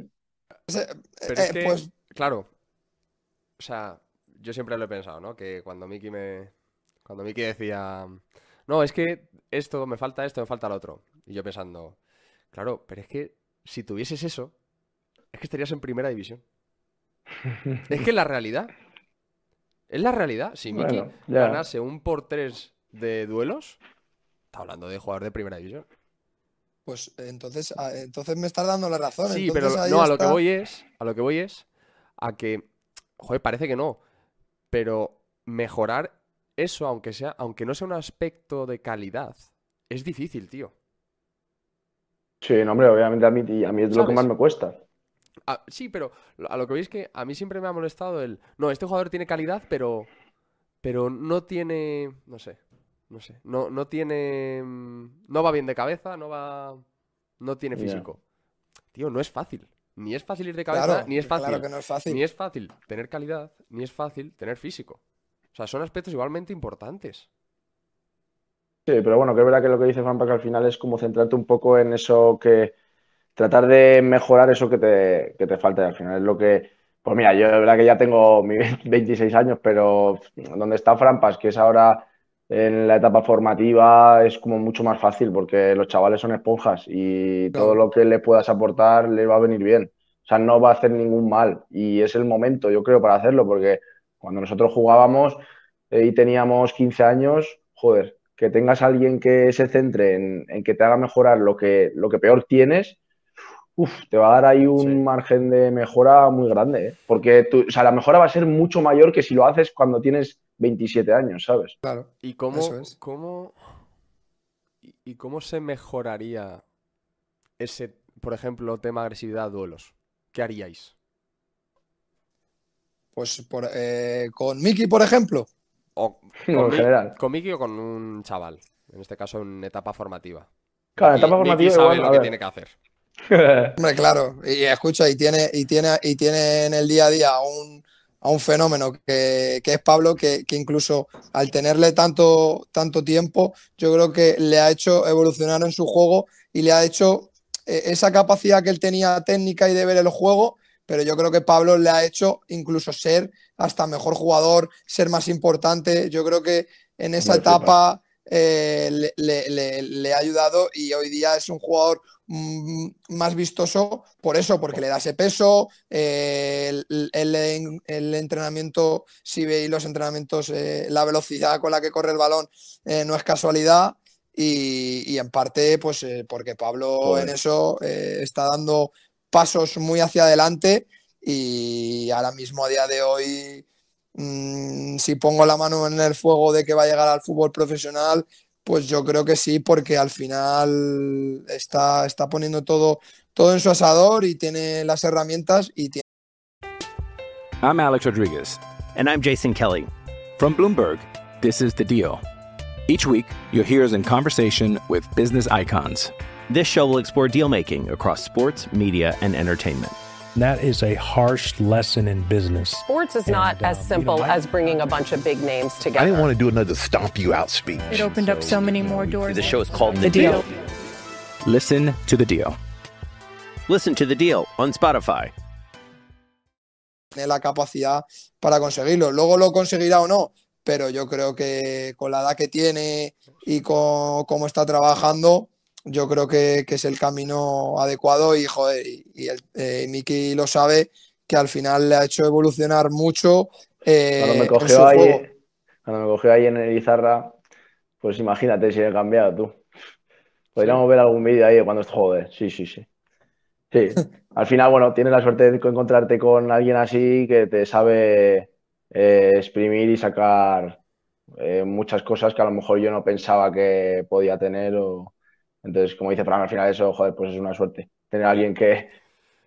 ese- Pero eh, es que, pues claro, o sea, yo siempre lo he pensado, ¿no? Que cuando Miki me. Cuando Miki decía. No, es que esto, me falta esto, me falta lo otro. Y yo pensando, claro, pero es que si tuvieses eso, es que estarías en primera división. <laughs> Es que es la realidad. Es la realidad. Si Miki Bueno, ya. ganase un por tres de duelos, está hablando de jugador de primera división. Pues entonces, ah, entonces me estás dando la razón. Sí, entonces pero no, a lo que voy es, a lo que voy es a que, joder, parece que no, pero mejorar eso, aunque sea, aunque no sea un aspecto de calidad, es difícil, tío. Sí, no, hombre, obviamente a mí, a mí es lo que más me cuesta. Ah, sí, pero a lo que es que a mí siempre me ha molestado el, no, este jugador tiene calidad, pero, pero no tiene, no sé, no sé, no, no tiene, mm, no va bien de cabeza, no va, no tiene físico. Tío, no es fácil. Ni es fácil ir de cabeza, Claro, ni es claro fácil. que no es fácil. Ni es fácil tener calidad, ni es fácil tener físico. O sea, son aspectos igualmente importantes. Sí, pero bueno, que es verdad que lo que dice Franpa que al final es como centrarte un poco en eso que tratar de mejorar eso que te, que te falta. Y al final es lo que, pues mira, yo es verdad que ya tengo mis <laughs> 26 años, pero donde está Frampas, que es ahora en la etapa formativa, es como mucho más fácil porque los chavales son esponjas y todo lo que le puedas aportar le va a venir bien. O sea, no va a hacer ningún mal y es el momento, yo creo, para hacerlo porque cuando nosotros jugábamos eh, y teníamos 15 años, joder, que tengas a alguien que se centre en, en que te haga mejorar lo que, lo que peor tienes, uf, te va a dar ahí un Sí. margen de mejora muy grande, ¿eh? Porque tú, o sea, la mejora va a ser mucho mayor que si lo haces cuando tienes 27 años, ¿sabes? Claro. ¿Y cómo, Eso es. cómo, y, cómo se mejoraría ese, por ejemplo, tema agresividad, duelos? ¿Qué haríais? Pues por, eh, con Miki, por ejemplo. O <laughs> En con, Mi- general. con Miki o con un chaval. En este caso, en etapa formativa. Claro, en Miki- etapa Miki formativa sabe igual, lo a que ver. tiene que hacer. <laughs> <laughs> Hombre, claro. Y escucha, y tiene, y tiene, y tiene en el día a día un, a un fenómeno que, que es Pablo, que, que incluso al tenerle tanto, tanto tiempo, yo creo que le ha hecho evolucionar en su juego y le ha hecho eh, esa capacidad que él tenía técnica y de ver el juego, pero yo creo que Pablo le ha hecho incluso ser hasta mejor jugador, ser más importante. Yo creo que en esa etapa eh, le, le- le- le ha ayudado y hoy día es un jugador mm, más vistoso por eso, porque le da ese peso, eh, el, el- el entrenamiento, si veis los entrenamientos, eh, la velocidad con la que corre el balón no es casualidad y, y en parte pues porque Pablo en eso está dando pasos muy hacia adelante y ahora mismo a día de hoy mm, si pongo la mano en el fuego de que va a llegar al fútbol profesional, pues yo creo que sí, porque al final está, está poniendo todo, todo en su asador y tiene las herramientas y tiene I'm Alex Rodriguez. And I'm Jason Kelly. From Bloomberg, this is The Deal. Each week, you'll hear us in conversation with business icons. This show will explore deal making across sports, media, and entertainment. That is a harsh lesson in business. Sports is not And, as um, you simple know, I- as bringing a bunch of big names together. I didn't want to do another stomp you out speech. It opened up so many more doors. The show is called The Deal. Listen to The Deal. Listen to the deal on Spotify. tiene la capacidad para conseguirlo. Luego lo conseguirá o no, pero yo creo que con la edad que tiene y con cómo está trabajando, yo creo que, que es el camino adecuado y, joder, y, y el, eh, Miki lo sabe, que al final le ha hecho evolucionar mucho Eh, cuando me cogió ahí, cuando me cogió ahí en el Izarra, pues imagínate si he cambiado tú. Podríamos ver algún vídeo ahí cuando es joder. Sí, sí, sí. Sí. <laughs> Al final, bueno, tienes la suerte de encontrarte con alguien así que te sabe eh, exprimir y sacar eh, muchas cosas que a lo mejor yo no pensaba que podía tener. O... Entonces, como dice Fran, al final eso, joder, pues es una suerte. Tener a alguien que...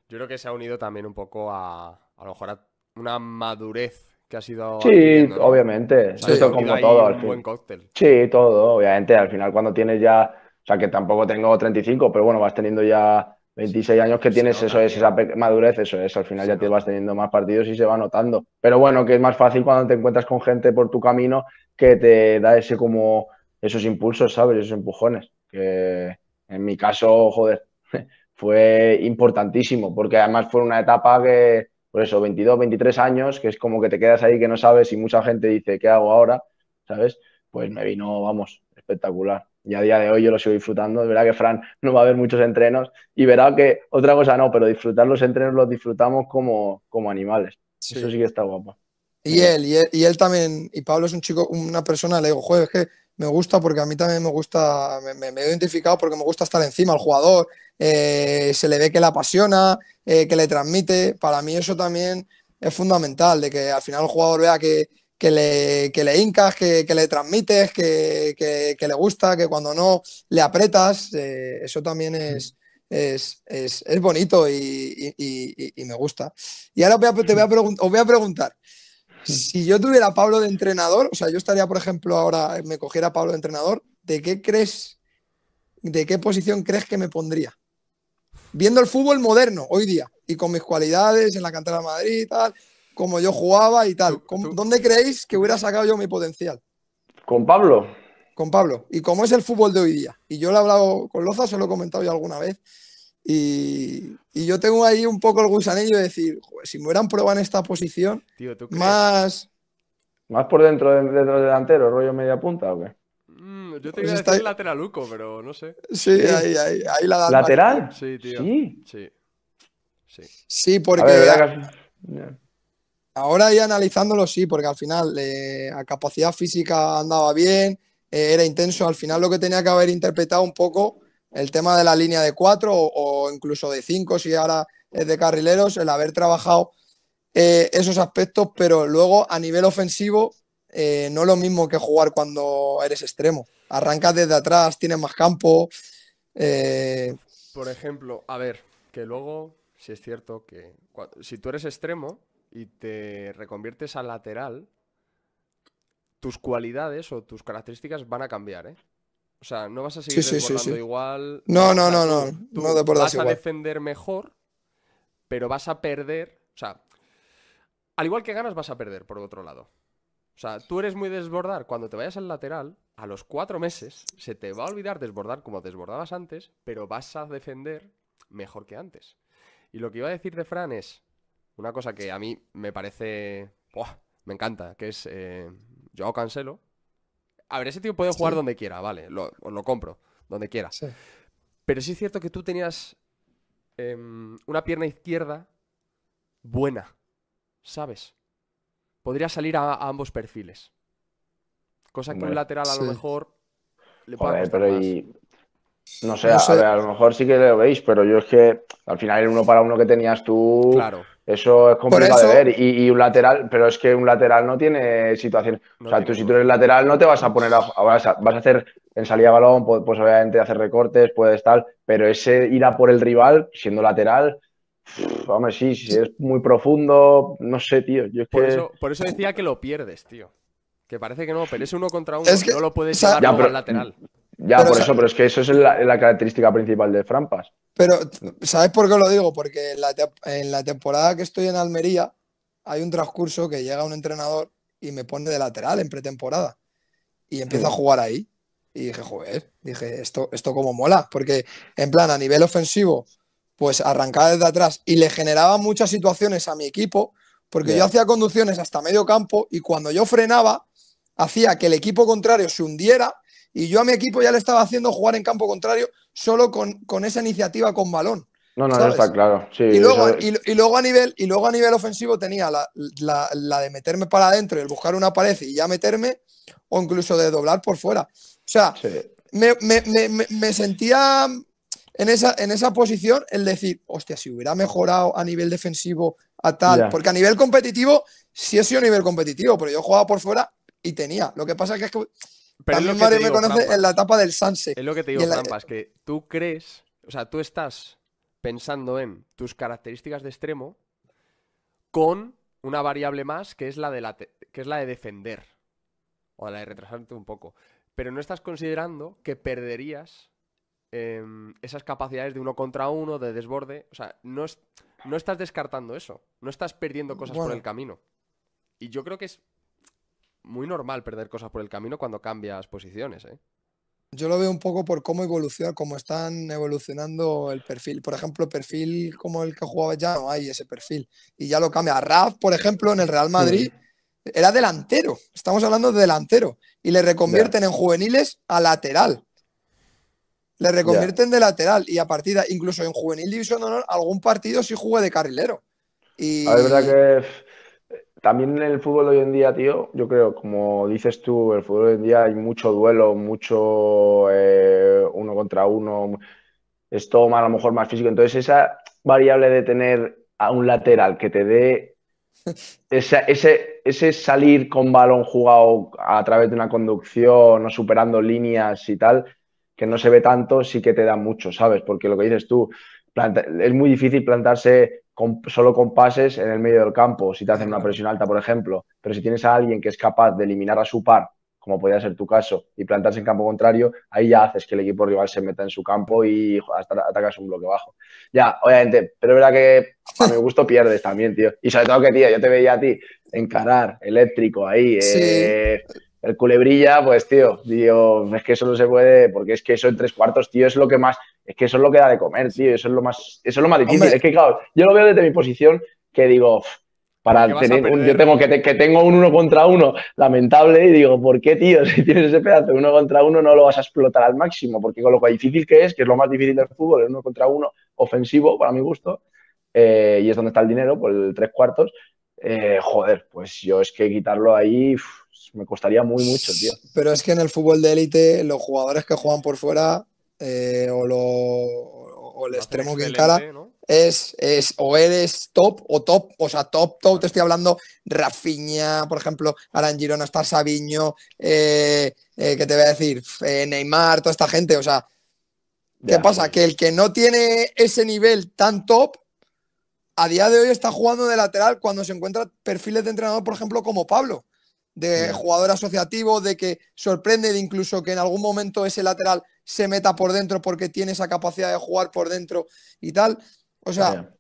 Yo creo que se ha unido también un poco a, a lo mejor a una madurez que ha sido. Sí, obviamente. como todo. Al fin. buen cóctel. Sí, todo, obviamente. Al final, cuando tienes ya. O sea, que tampoco tengo 35, pero bueno, vas teniendo ya 26 años que tienes, eso es, esa madurez, eso es. Al final ya te vas teniendo más partidos y se va notando. Pero bueno, que es más fácil cuando te encuentras con gente por tu camino que te da ese como. Esos impulsos, ¿sabes? Esos empujones. Que en mi caso, joder, <laughs> fue importantísimo, porque además fue una etapa que por eso, 22, 23 años, que es como que te quedas ahí que no sabes y mucha gente dice, ¿qué hago ahora? ¿Sabes? Pues me vino, vamos, espectacular. Y a día de hoy yo lo sigo disfrutando. Verdad que Fran <laughs> no va a haber muchos entrenos y verá que otra cosa no, pero disfrutar los entrenos los disfrutamos como, como animales. Eso sí que está guapo. Y él, y él, también, y Pablo es un chico, una persona, le digo, joder, es que me gusta porque a mí también me gusta, me, he identificado porque me gusta estar encima al jugador, eh, se le ve que le apasiona, eh, que le transmite. Para mí eso también es fundamental, de que al final el jugador vea que, le, que le hincas, que, le transmites, que, le gusta, que cuando no le apretas, eh, eso también es, es, bonito y, me gusta. Y ahora te voy a, os voy a preguntar, si yo tuviera a Pablo de entrenador, o sea, yo estaría, por ejemplo, ahora me cogiera a Pablo de entrenador, ¿de qué crees, de qué posición crees que me pondría? Viendo el fútbol moderno hoy día y con mis cualidades en la cantera de Madrid y tal, como yo jugaba y tal, ¿dónde creéis que hubiera sacado yo mi potencial? Con Pablo. Con Pablo. Y cómo es el fútbol de hoy día. Y yo lo he hablado con Loza, se lo he comentado ya alguna vez. Y, yo tengo ahí un poco el gusanillo de decir, si me hubieran probado en esta posición, más... ¿Más por dentro del delantero, rollo media punta o qué? Mm, yo te iba a decir lateraluco, pero no sé. Sí, ahí, ahí, ahí la da. ¿Lateral? Sí, tío. Sí. Sí, sí. porque... Ahora ya analizándolo, sí, porque al final eh, a capacidad física andaba bien, eh, era intenso. Al final lo que tenía que haber interpretado un poco el tema de la línea de cuatro o, incluso de cinco, si ahora es de carrileros, el haber trabajado eh, esos aspectos, pero luego a nivel ofensivo eh, no es lo mismo que jugar cuando eres extremo. Arrancas desde atrás, tienes más campo. Eh, Por ejemplo, a ver, que luego, si es cierto que si tú eres extremo y te reconviertes a lateral, tus cualidades o tus características van a cambiar, ¿eh? O sea, no vas a seguir desbordando igual. No, no, no, no. no vas a defender mejor, pero vas a perder. O sea, al igual que ganas, vas a perder, por otro lado. O sea, tú eres muy desbordar. Cuando te vayas al lateral, a los cuatro meses, se te va a olvidar desbordar como desbordabas antes, pero vas a defender mejor que antes. Y lo que iba a decir de Fran es una cosa que a mí me parece. me encanta, que es eh, Joao Cancelo a ver, ese tío puede jugar donde quiera, vale, lo, lo compro, donde quiera. Pero sí es cierto que tú tenías em, una pierna izquierda buena, ¿sabes? Podría salir a, ambos perfiles. Cosa que un lateral a lo mejor le puede pero y... No sé, A, lo mejor sí que lo veis, pero yo es que al final el uno para uno que tenías tú. Claro. Eso es complicado de ver. Y, un lateral, pero es que un lateral no tiene situación. o sea, tú si tú eres lateral no te vas a poner a. Vas a, hacer en salida de balón, pues, pues, obviamente hacer recortes, puedes tal, pero ese ir a por el rival siendo lateral. Hombre, sí, sí, es muy profundo, no sé, tío. por, eso, por eso decía que lo pierdes, tío. Que parece que no, pero ese uno contra uno no lo puedes llevar al lateral. Ya, por eso, pero es que eso es la, característica principal de Frampas. Pero, ¿sabes por qué lo digo? Porque en la, en la, temporada que estoy en Almería hay un transcurso que llega un entrenador y me pone de lateral en pretemporada. Y empiezo a jugar ahí. Y dije, joder, dije, esto, esto como mola. Porque, en plan, a nivel ofensivo, pues arrancaba desde atrás y le generaba muchas situaciones a mi equipo, porque yo hacía conducciones hasta medio campo y cuando yo frenaba, hacía que el equipo contrario se hundiera y yo a mi equipo ya le estaba haciendo jugar en campo contrario solo con, esa iniciativa con balón. No, no, no ¿sabes? está claro. Sí, Y luego, y, y luego a nivel, y luego a nivel ofensivo tenía la, la- la de meterme para adentro y el buscar una pared y ya meterme, o incluso de doblar por fuera. O sea, sí. me, me- me- sentía en esa, en esa posición el decir, hostia, si hubiera mejorado a nivel defensivo a tal, porque a nivel competitivo sí he sido nivel competitivo, pero yo jugaba por fuera y tenía. Lo que pasa que es que Pero también Mario me digo, conoce Frampas. en la etapa del Sanse. Es lo que te digo, la- Frampas, que tú crees, o sea, tú estás pensando en tus características de extremo con una variable más que es la de, la te- que es la de defender o la de retrasarte un poco. Pero no estás considerando que perderías em, esas capacidades de uno contra uno, de desborde. O sea, no, es- no estás descartando eso. No estás perdiendo cosas por el camino. Y yo creo que es muy normal perder cosas por el camino cuando cambias posiciones, ¿eh? Yo lo veo un poco por cómo evoluciona, cómo están evolucionando el perfil. Por ejemplo, perfil como el que jugaba ya no hay ese perfil. Y ya lo cambia. Raf, por ejemplo, en el Real Madrid era delantero. Estamos hablando de delantero. Y le reconvierten en juveniles a lateral. Le reconvierten de lateral. Y a partir de, incluso en juvenil división de honor, algún partido sí jugué de carrilero. Y es verdad que también en el fútbol de hoy en día, tío, yo creo, como dices tú, el fútbol de hoy en día hay mucho duelo, mucho eh, uno contra uno, es todo más, a lo mejor más físico. Entonces, esa variable de tener a un lateral que te dé <laughs> esa- ese, ese salir con balón jugado a través de una conducción o superando líneas y tal, que no se ve tanto, sí que te da mucho, ¿sabes? Porque lo que dices tú, planta- es muy difícil plantarse con- solo con pases en el medio del campo, si te hacen una presión alta, por ejemplo. Pero si tienes a alguien que es capaz de eliminar a su par, como podría ser tu caso, y plantarse en campo contrario, ahí ya haces que el equipo rival se meta en su campo y hasta atacas un bloque bajo. Ya, obviamente, pero es verdad que a mi gusto pierdes también, tío. Y sobre todo que, tío, yo te veía a ti encarar, eléctrico ahí, Sí. eh, el culebrilla, pues, tío, digo, es que eso no se puede, porque es que eso en tres cuartos, tío, es lo que más, es que eso es lo que da de comer, tío, eso es lo más, eso es lo más difícil. Hombre. Es que, claro, yo lo veo desde mi posición que digo, "Uf, para ¿Por qué vas a tener un, yo tengo que, te- que tengo un uno contra uno lamentable y digo, ¿por qué, tío? <laughs> Si tienes ese pedazo de uno contra uno no lo vas a explotar al máximo, porque con lo difícil que es, que es lo más difícil del fútbol, el uno contra uno ofensivo, para mi gusto, eh, y es donde está el dinero, por el tres cuartos, eh, joder, pues yo es que quitarlo ahí me costaría muy mucho, tío. Pero es que en el fútbol de élite, los jugadores que juegan por fuera eh, o, lo- o el extremo que encara ¿no? es, es o eres top o top, o sea, top, top, te estoy hablando Rafinha, por ejemplo, ahora en Girona está Sabiño, eh, eh, ¿qué te voy a decir? Eh, Neymar, toda esta gente, o sea, ¿qué Ya, pasa? pues. Que el que no tiene ese nivel tan top, a día de hoy está jugando de lateral cuando se encuentra perfiles de entrenador, por ejemplo, como Pablo, de jugador asociativo, de que sorprende de incluso que en algún momento ese lateral se meta por dentro porque tiene esa capacidad de jugar por dentro y tal. O sea,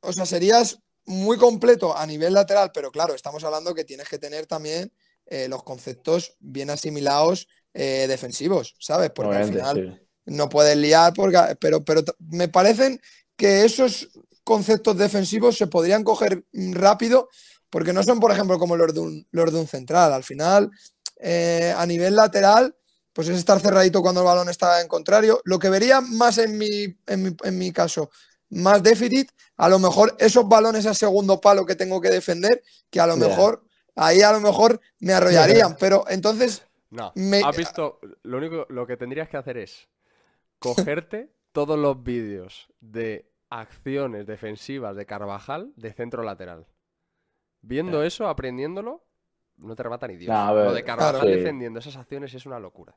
o sea, serías muy completo a nivel lateral, pero claro, estamos hablando que tienes que tener también eh, los conceptos bien asimilados eh, defensivos, ¿sabes? Porque al final sí. no puedes liar, porque, pero, pero me parecen que esos conceptos defensivos se podrían coger mm, rápido, porque no son, por ejemplo, como los de un, los de un central. Al final, eh, a nivel lateral, pues es estar cerradito cuando el balón está en contrario. Lo que vería más en mi, en mi, en mi caso, más déficit, a lo mejor esos balones a segundo palo que tengo que defender, que a lo mejor, ahí a lo mejor me arrollarían, pero entonces No, Me- has visto, lo único, lo que tendrías que hacer es cogerte <laughs> todos los vídeos de acciones defensivas de Carvajal de centro lateral. Viendo eso, aprendiéndolo, no te remata ni Dios. Lo de Carvajal claro. Sí. defendiendo esas acciones es una locura.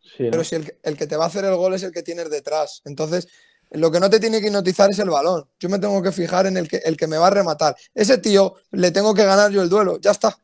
Sí, ¿no? Pero si el, que- el que te va a hacer el gol es el que tienes detrás. Entonces, lo que no te tiene que hipnotizar es el balón. Yo me tengo que fijar en el que, el que me va a rematar. Ese tío le tengo que ganar yo el duelo. Ya está.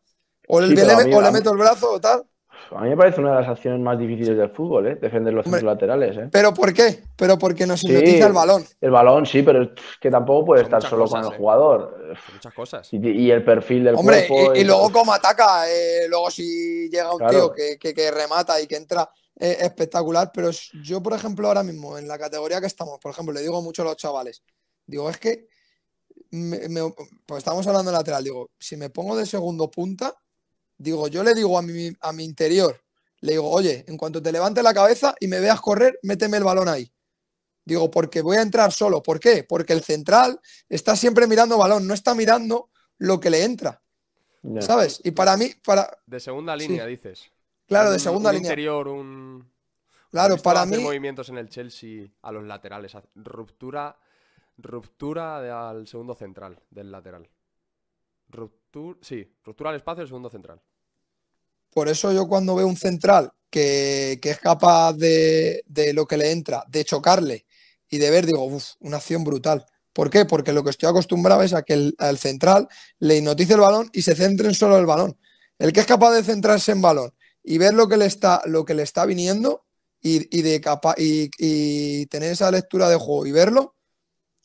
O, el- le, mí- o le meto el brazo o tal. A mí me parece una de las acciones más difíciles del fútbol, ¿eh? Defender los centros laterales, ¿eh? ¿Pero por qué? Pero porque nos Sí. hipnotiza el balón. El balón sí, pero es que tampoco puede Son estar solo cosas, con el ¿eh? jugador. Muchas cosas. Y, y el perfil del Hombre, cuerpo. y, luego cómo ataca. eh, luego si llega un Claro. tío que, que- que remata y que entra eh, espectacular. Pero yo, por ejemplo, ahora mismo, en la categoría que estamos, por ejemplo, le digo mucho a los chavales. Digo, es que me- me- pues estamos hablando de lateral. Digo, si me pongo de segundo punta, digo, yo le digo a mi, a mi interior, le digo, oye, en cuanto te levantes la cabeza y me veas correr, méteme el balón ahí. Digo, porque voy a entrar solo. ¿Por qué? Porque el central está siempre mirando balón, no está mirando lo que le entra. ¿Sabes? Y para mí, para. De segunda línea, dices. Claro, de segunda un línea. Interior, un. Claro, para mí. movimientos en el Chelsea a los laterales. Ruptura. Ruptura al segundo central, del lateral. Ruptura. Sí, ruptura al espacio del segundo central. Por eso yo cuando veo un central que, es capaz de, de, lo que le entra, de chocarle y de ver, digo, uff, una acción brutal. ¿Por qué? Porque lo que estoy acostumbrado es a que el, central le hipnotice el balón y se centre en solo el balón. El que es capaz de centrarse en balón y ver lo que le está, lo que le está viniendo y, de capa y, tener esa lectura de juego y verlo,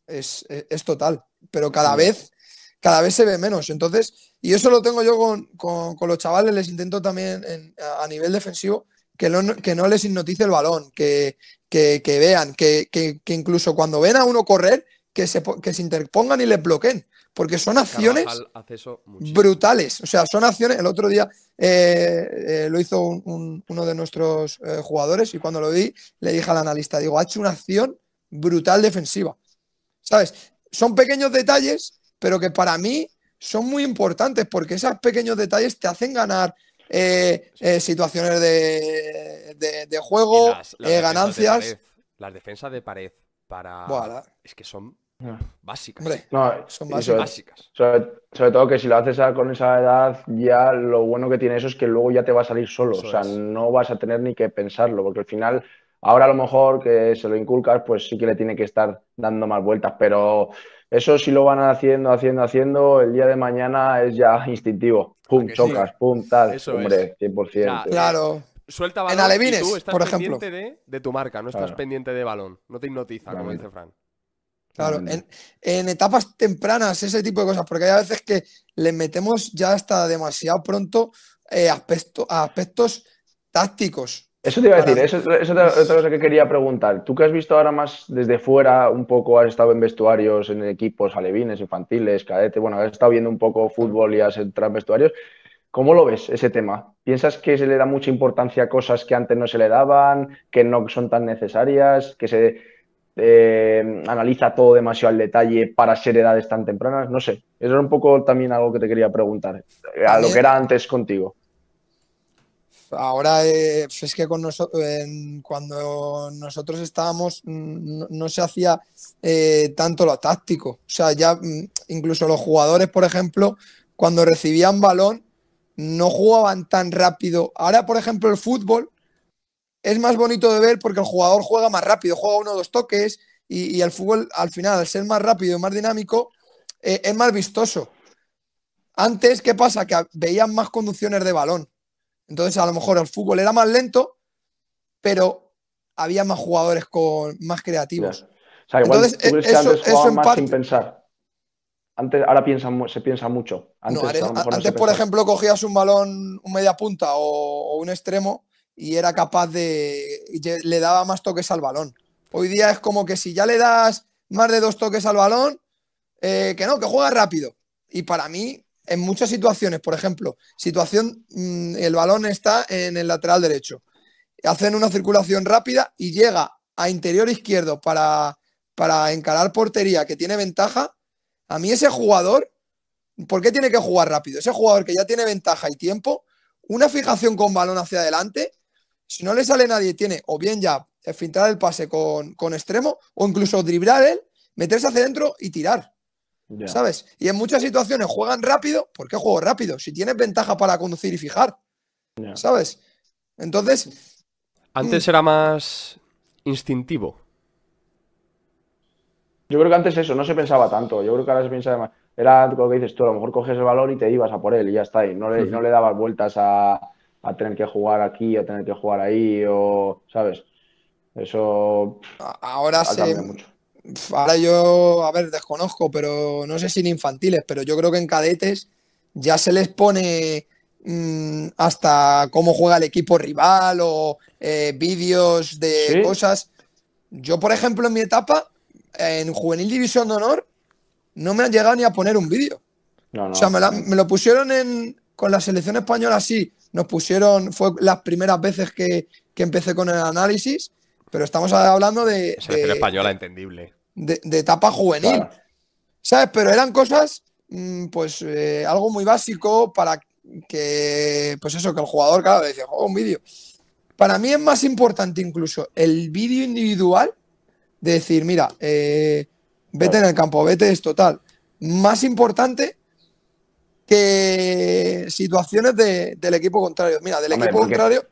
es, total. Pero cada vez, cada vez se ve menos. Entonces, y eso lo tengo yo con, los chavales, les intento también a nivel defensivo que no, que no les hipnotice el balón, que, que, vean, que, incluso cuando ven a uno correr, que se, que se interpongan y le bloqueen. Porque son acciones brutales. O sea, son acciones. El otro día eh, eh, lo hizo uno de nuestros eh, jugadores y cuando lo vi le dije al analista, digo, ha hecho una acción brutal defensiva. ¿Sabes? Son pequeños detalles, pero que para mí son muy importantes porque esos pequeños detalles te hacen ganar eh, eh, situaciones de, de, juego, eh, ganancias. las defensas de pared para. Es que son básicas. son básicas. Sobre, todo que si lo haces con esa edad, ya lo bueno que tiene eso es que luego ya te va a salir solo. o sea, no vas a tener ni que pensarlo, porque al final. Ahora a lo mejor que se lo inculcas, pues sí que le tiene que estar dando más vueltas, pero eso si lo van haciendo, haciendo, haciendo, el día de mañana es ya instintivo. Pum, chocas, pum, tal. Eso hombre, 100%. claro. Suelta balón en Alevines, y tú estás por ejemplo. pendiente de, tu marca, no estás pendiente de balón. No te hipnotiza, como dice Fran. Claro, en, etapas tempranas, ese tipo de cosas, porque hay veces que le metemos ya hasta demasiado pronto eh, aspectos tácticos. Eso te iba a decir, eso, es otra cosa que quería preguntar. Tú que has visto ahora más desde fuera, un poco has estado en vestuarios, en equipos alevines, infantiles, cadete, bueno, has estado viendo un poco fútbol y has entrado en vestuarios. ¿Cómo lo ves ese tema? ¿Piensas que se le da mucha importancia a cosas que antes no se le daban, que no son tan necesarias, que se eh, analiza todo demasiado al detalle para ser edades tan tempranas? No sé, eso era un poco también algo que te quería preguntar, a lo que era antes contigo. Ahora eh, es que con nosotros, cuando nosotros estábamos, no, se hacía eh, tanto lo táctico. O sea, ya mm, incluso los jugadores, por ejemplo, cuando recibían balón, no jugaban tan rápido. Ahora, por ejemplo, el fútbol es más bonito de ver porque el jugador juega más rápido, juega uno o dos toques y, el fútbol, al final, al ser más rápido y más dinámico, eh, es más vistoso. Antes, ¿qué pasa? Que veían más conducciones de balón. Entonces, a lo mejor el fútbol era más lento, pero había más jugadores con más creativos. O sea, igual Entonces, tú crees que antes jugaban más sin pensar. Antes, ahora piensa, se piensa mucho. Antes, por ejemplo, cogías un balón, un media punta o, un extremo y era capaz de. le daba más toques al balón. Hoy día es como que si ya le das más de dos toques al balón, eh, que no, que juega rápido. Y para mí, en muchas situaciones, por ejemplo, situación, mm, el balón está en el lateral derecho, hacen una circulación rápida y llega a interior izquierdo para, para encarar portería que tiene ventaja, a mí ese jugador, ¿por qué tiene que jugar rápido? Ese jugador que ya tiene ventaja y tiempo, una fijación con balón hacia adelante, si no le sale nadie, tiene o bien ya filtrar el pase con, con extremo o incluso driblar él, meterse hacia adentro y tirar. ¿Sabes? Y en muchas situaciones juegan rápido. ¿Por qué juego rápido? Si tienes ventaja para conducir y fijar. ¿Sabes? Entonces. Antes mm. era más instintivo. Yo creo que antes eso, no se pensaba tanto. Yo creo que ahora se piensa más. Era lo que dices tú, a lo mejor coges el balón y te ibas a por él y ya está ahí. No le, no le dabas vueltas a, a, tener que jugar aquí, a tener que jugar ahí, o. ¿Sabes? Eso. Ahora se, mucho. Ahora yo, a ver, desconozco, pero no sé si en infantiles, pero yo creo que en cadetes ya se les pone mm, hasta cómo juega el equipo rival o eh, vídeos de cosas. Yo, por ejemplo, en mi etapa, en Juvenil División de Honor, no me han llegado ni a poner un vídeo. O sea, me, lo pusieron en, con la selección española, sí, nos pusieron, fue las primeras veces que, que empecé con el análisis pero estamos hablando de. Selección de- española, entendible. de, de etapa juvenil. Claro. ¿Sabes? Pero eran cosas, mm, pues, eh, algo muy básico para que, pues eso, que el jugador, claro, decía, juega un vídeo. Para mí es más importante incluso el vídeo individual de decir, mira, eh, vete en el campo, vete esto, tal. Más importante que situaciones de- del equipo contrario. Mira, del Hombre, equipo porque- contrario,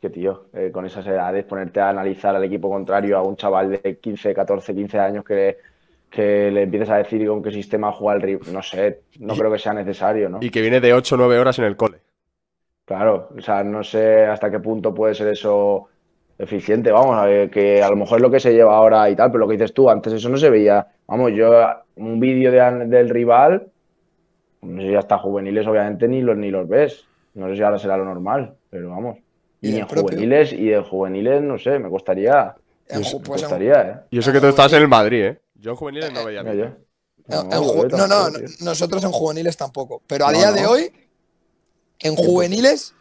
que, tío, eh, con esas edades, ponerte a analizar al equipo contrario a un chaval de 15, 14, 15 años que, que le empieces a decir con qué sistema juega el rival, no sé, no Y- creo que sea necesario, ¿no? Y que viene de 8 o 9 horas en el cole. Claro, o sea, no sé hasta qué punto puede ser eso eficiente, vamos, a ver, que a lo mejor es lo que se lleva ahora y tal, pero lo que dices tú, antes eso no se veía. Vamos, yo un vídeo de del rival, no sé si hasta juveniles obviamente ni los, ni los ves, no sé si ahora será lo normal, pero vamos. Y Y, en propio. juveniles, y de juveniles, no sé, me costaría, en me ju- pues en- ¿eh? Y eso que tú estabas en el Madrid, ¿eh? Yo en juveniles no veía. En- en ju- yo no, no, tío. nosotros en juveniles tampoco. Pero a No, día de no. hoy, en juveniles,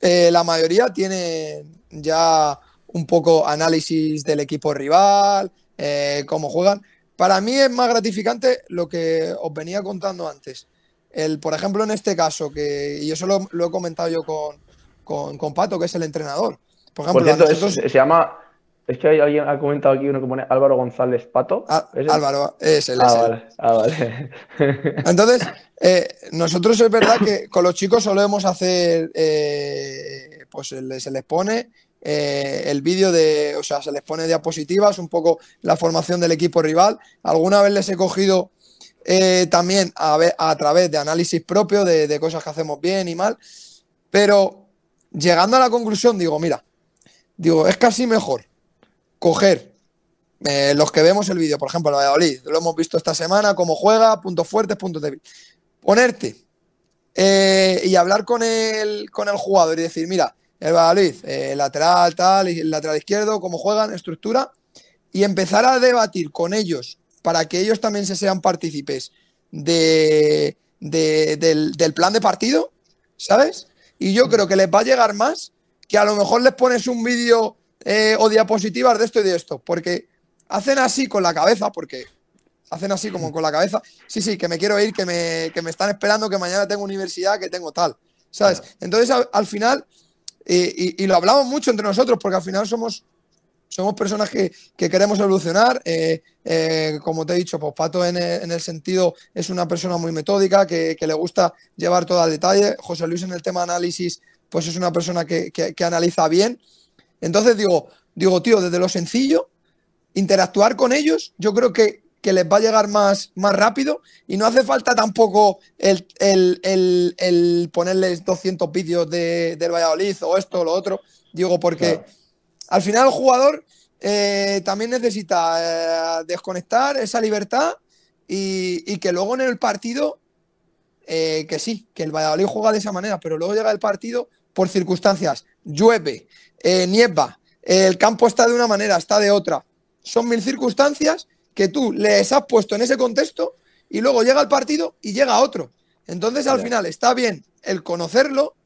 eh, la mayoría tienen ya un poco análisis del equipo rival, eh, cómo juegan. Para mí es más gratificante lo que os venía contando antes. El, por ejemplo, en este caso, que y eso lo, lo he comentado yo con, con, con Pato, que es el entrenador. Por ejemplo, Por cierto, es- nosotros- se llama, es que hay alguien ha comentado aquí uno que pone Álvaro González Pato. Á- ¿Es? Álvaro, es él, Ah, es vale, ah, vale. <laughs> Entonces, eh, nosotros es verdad que con los chicos solemos hacer, eh, pues se les, pone eh, el vídeo de, o sea, se les pone diapositivas, un poco la formación del equipo rival. Alguna vez les he cogido eh, también a, través de análisis propio de, de cosas que hacemos bien y mal, pero llegando a la conclusión digo, mira, digo, es casi mejor coger eh, los que vemos el vídeo, por ejemplo, el Valladolid, lo hemos visto esta semana, cómo juega, puntos fuertes, puntos débiles. Ponerte eh, y hablar con el, con el jugador y decir, mira, el Valladolid, eh, lateral, tal, y el lateral izquierdo, cómo juegan, estructura, y empezar a debatir con ellos para que ellos también se sean partícipes de, de- del plan de partido, ¿sabes? Y yo creo que les va a llegar más que a lo mejor les pones un vídeo eh, o diapositivas de esto y de esto, porque hacen así con la cabeza, porque hacen así como con la cabeza, sí, sí, que me quiero ir, que me, que me están esperando, que mañana tengo universidad, que tengo tal, ¿sabes? Entonces al, al final, eh, y, y lo hablamos mucho entre nosotros, porque al final somos, somos personas que, que queremos evolucionar, eh, eh, como te he dicho, pues Pato en en el sentido es una persona muy metódica, que, que le gusta llevar todo al detalle, José Luis en el tema análisis, pues es una persona que- que analiza bien, entonces digo, digo, tío, desde lo sencillo, interactuar con ellos, yo creo que, que les va a llegar más, más rápido y no hace falta tampoco el, el- el- el ponerles 200 vídeos de, del Valladolid o esto o lo otro. Digo, porque Claro. Al final el jugador eh, también necesita eh, desconectar esa libertad y, y que luego en el partido, eh, que sí, que el Valladolid juega de esa manera, pero luego llega el partido por circunstancias, llueve, nieva, el campo está de una manera, está de otra. Son mil circunstancias que tú les has puesto en ese contexto y luego llega el partido y llega otro. Entonces, al final, está bien el conocerlo,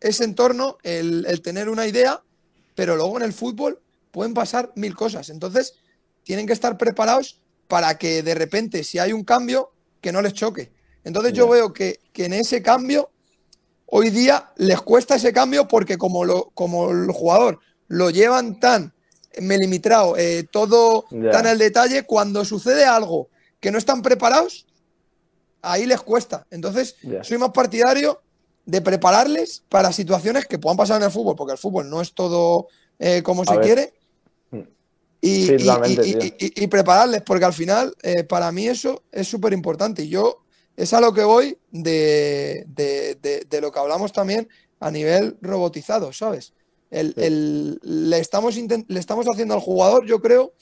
ese entorno, el, el tener una idea, pero luego en el fútbol pueden pasar mil cosas. Entonces, tienen que estar preparados para que de repente, si hay un cambio, que no les choque. Entonces, yo veo que, que en ese cambio, hoy día les cuesta ese cambio porque como, lo, como el jugador lo llevan tan milimetrado, eh, todo tan al detalle, cuando sucede algo que no están preparados, ahí les cuesta. Entonces, soy más partidario de prepararles para situaciones que puedan pasar en el fútbol, porque el fútbol no es todo eh, como A se ver. quiere. Mm. Y, Sí, prepararles, porque al final, eh, para mí eso es súper importante. Y yo, es a lo que voy de, de- de- de lo que hablamos también a nivel robotizado, ¿sabes? El, Sí. el- le, estamos le estamos haciendo al jugador, yo creo,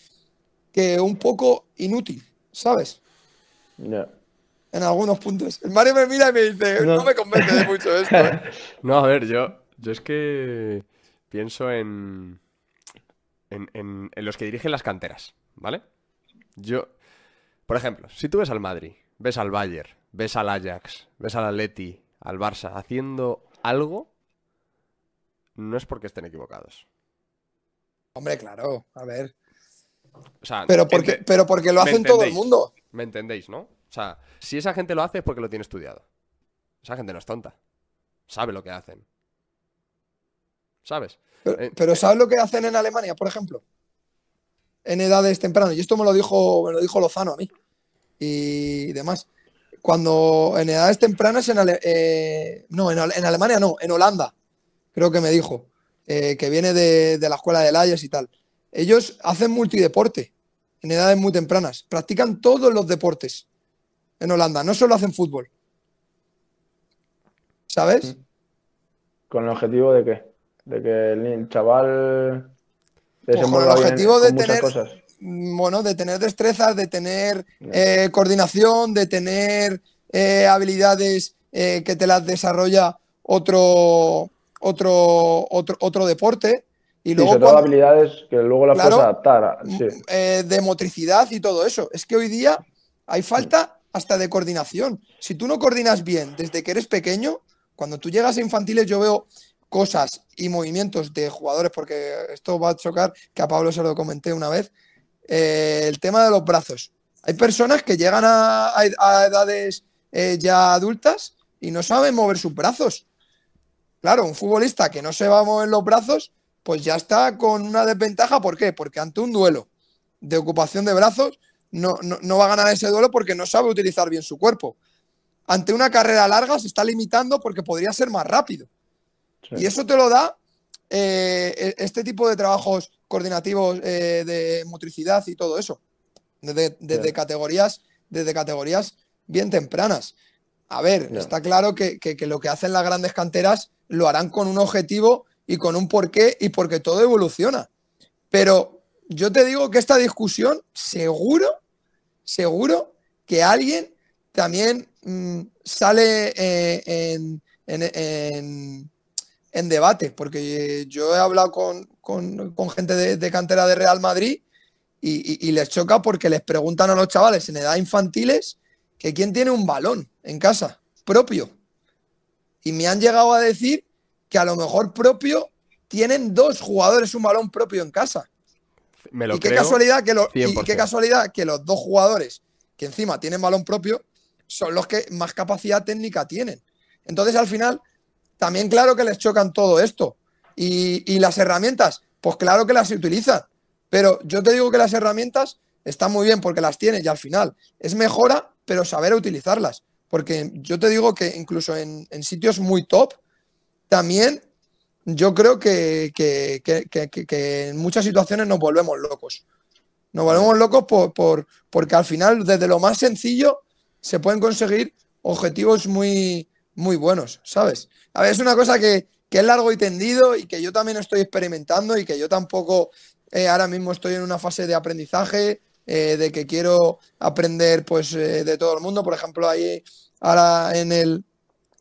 que un poco inútil, ¿sabes? Ya. En algunos puntos. El Mario me mira y me dice, no, No. me convence de mucho esto. ¿eh". <laughs> No, a ver, yo, yo es que pienso en, en, en- en los que dirigen las canteras, ¿vale? Yo, por ejemplo, si tú ves al Madrid, ves al Bayern, ves al Ajax, ves al Atleti, al Barça haciendo algo, no es porque estén equivocados. Hombre, claro, a ver. O sea, Pero porque, ente- pero porque lo ¿me hacen todo el mundo. ¿Me entendéis, no? O sea, si esa gente lo hace es porque lo tiene estudiado. Esa gente no es tonta. Sabe lo que hacen. ¿Sabes? Pero, Eh, pero ¿sabes lo que hacen en Alemania, por ejemplo? En edades tempranas. Y esto me lo dijo, me lo dijo Lozano a mí. Y demás. Cuando en edades tempranas, en Ale- eh, no, en, Ale- en Alemania no, en Holanda, creo que me dijo, eh, que viene de, de la escuela de Layas y tal. Ellos hacen multideporte en edades muy tempranas. Practican todos los deportes en Holanda, no solo hacen fútbol. ¿Sabes? ¿Con el objetivo de qué? De que el, chaval Pues con el bien objetivo con de tener, cosas. mm, bueno, de tener destrezas, de tener eh, coordinación, de tener eh, habilidades eh, que te las desarrolla otro, otro, otro, otro deporte. Y Sí, luego sobre todo cuando- habilidades que luego las Claro. puedes adaptar. a- sí. eh, de motricidad y todo eso. Es que hoy día hay falta hasta de coordinación. Si tú no coordinas bien desde que eres pequeño, cuando tú llegas a infantiles yo veo cosas y movimientos de jugadores, porque esto va a chocar, que a Pablo se lo comenté una vez, eh, el tema de los brazos. Hay personas que llegan a edades eh, ya adultas y no saben mover sus brazos. Claro, un futbolista que no se va a mover los brazos, pues ya está con una desventaja. ¿Por qué? Porque ante un duelo de ocupación de brazos no, no, no va a ganar ese duelo porque no sabe utilizar bien su cuerpo. Ante una carrera larga se está limitando porque podría ser más rápido. Sí. Y eso te lo da eh, e- este tipo de trabajos coordinativos eh, de motricidad y todo eso. Desde, desde categorías, desde categorías bien tempranas. A ver, está claro que, que- que lo que hacen las grandes canteras lo harán con un objetivo y con un porqué y porque todo evoluciona. Pero yo te digo que esta discusión, seguro, seguro que alguien también mm, sale eh, en, en- en- debate, porque yo he hablado con, con- gente de, cantera de Real Madrid y- y les choca porque les preguntan a los chavales en edad infantiles que quién tiene un balón en casa propio. Y me han llegado a decir que a lo mejor propio tienen dos jugadores un balón propio en casa. Me lo y qué creo. casualidad que los y 100%. qué casualidad que los dos jugadores que encima tienen balón propio son los que más capacidad técnica tienen. Entonces, al final, también claro que les chocan todo esto. Y, y las herramientas, pues claro que las utilizan. Pero yo te digo que las herramientas están muy bien porque las tienes y al final es mejora, pero saber utilizarlas. Porque yo te digo que incluso en, en sitios muy top, también yo creo que, que- que- en muchas situaciones nos volvemos locos. Nos volvemos locos por, por- porque al final, desde lo más sencillo, se pueden conseguir objetivos muy, muy buenos, ¿sabes? A ver, es una cosa que, que es largo y tendido y que yo también estoy experimentando y que yo tampoco eh, ahora mismo estoy en una fase de aprendizaje, eh, de que quiero aprender pues eh, de todo el mundo. Por ejemplo, ahí ahora en el,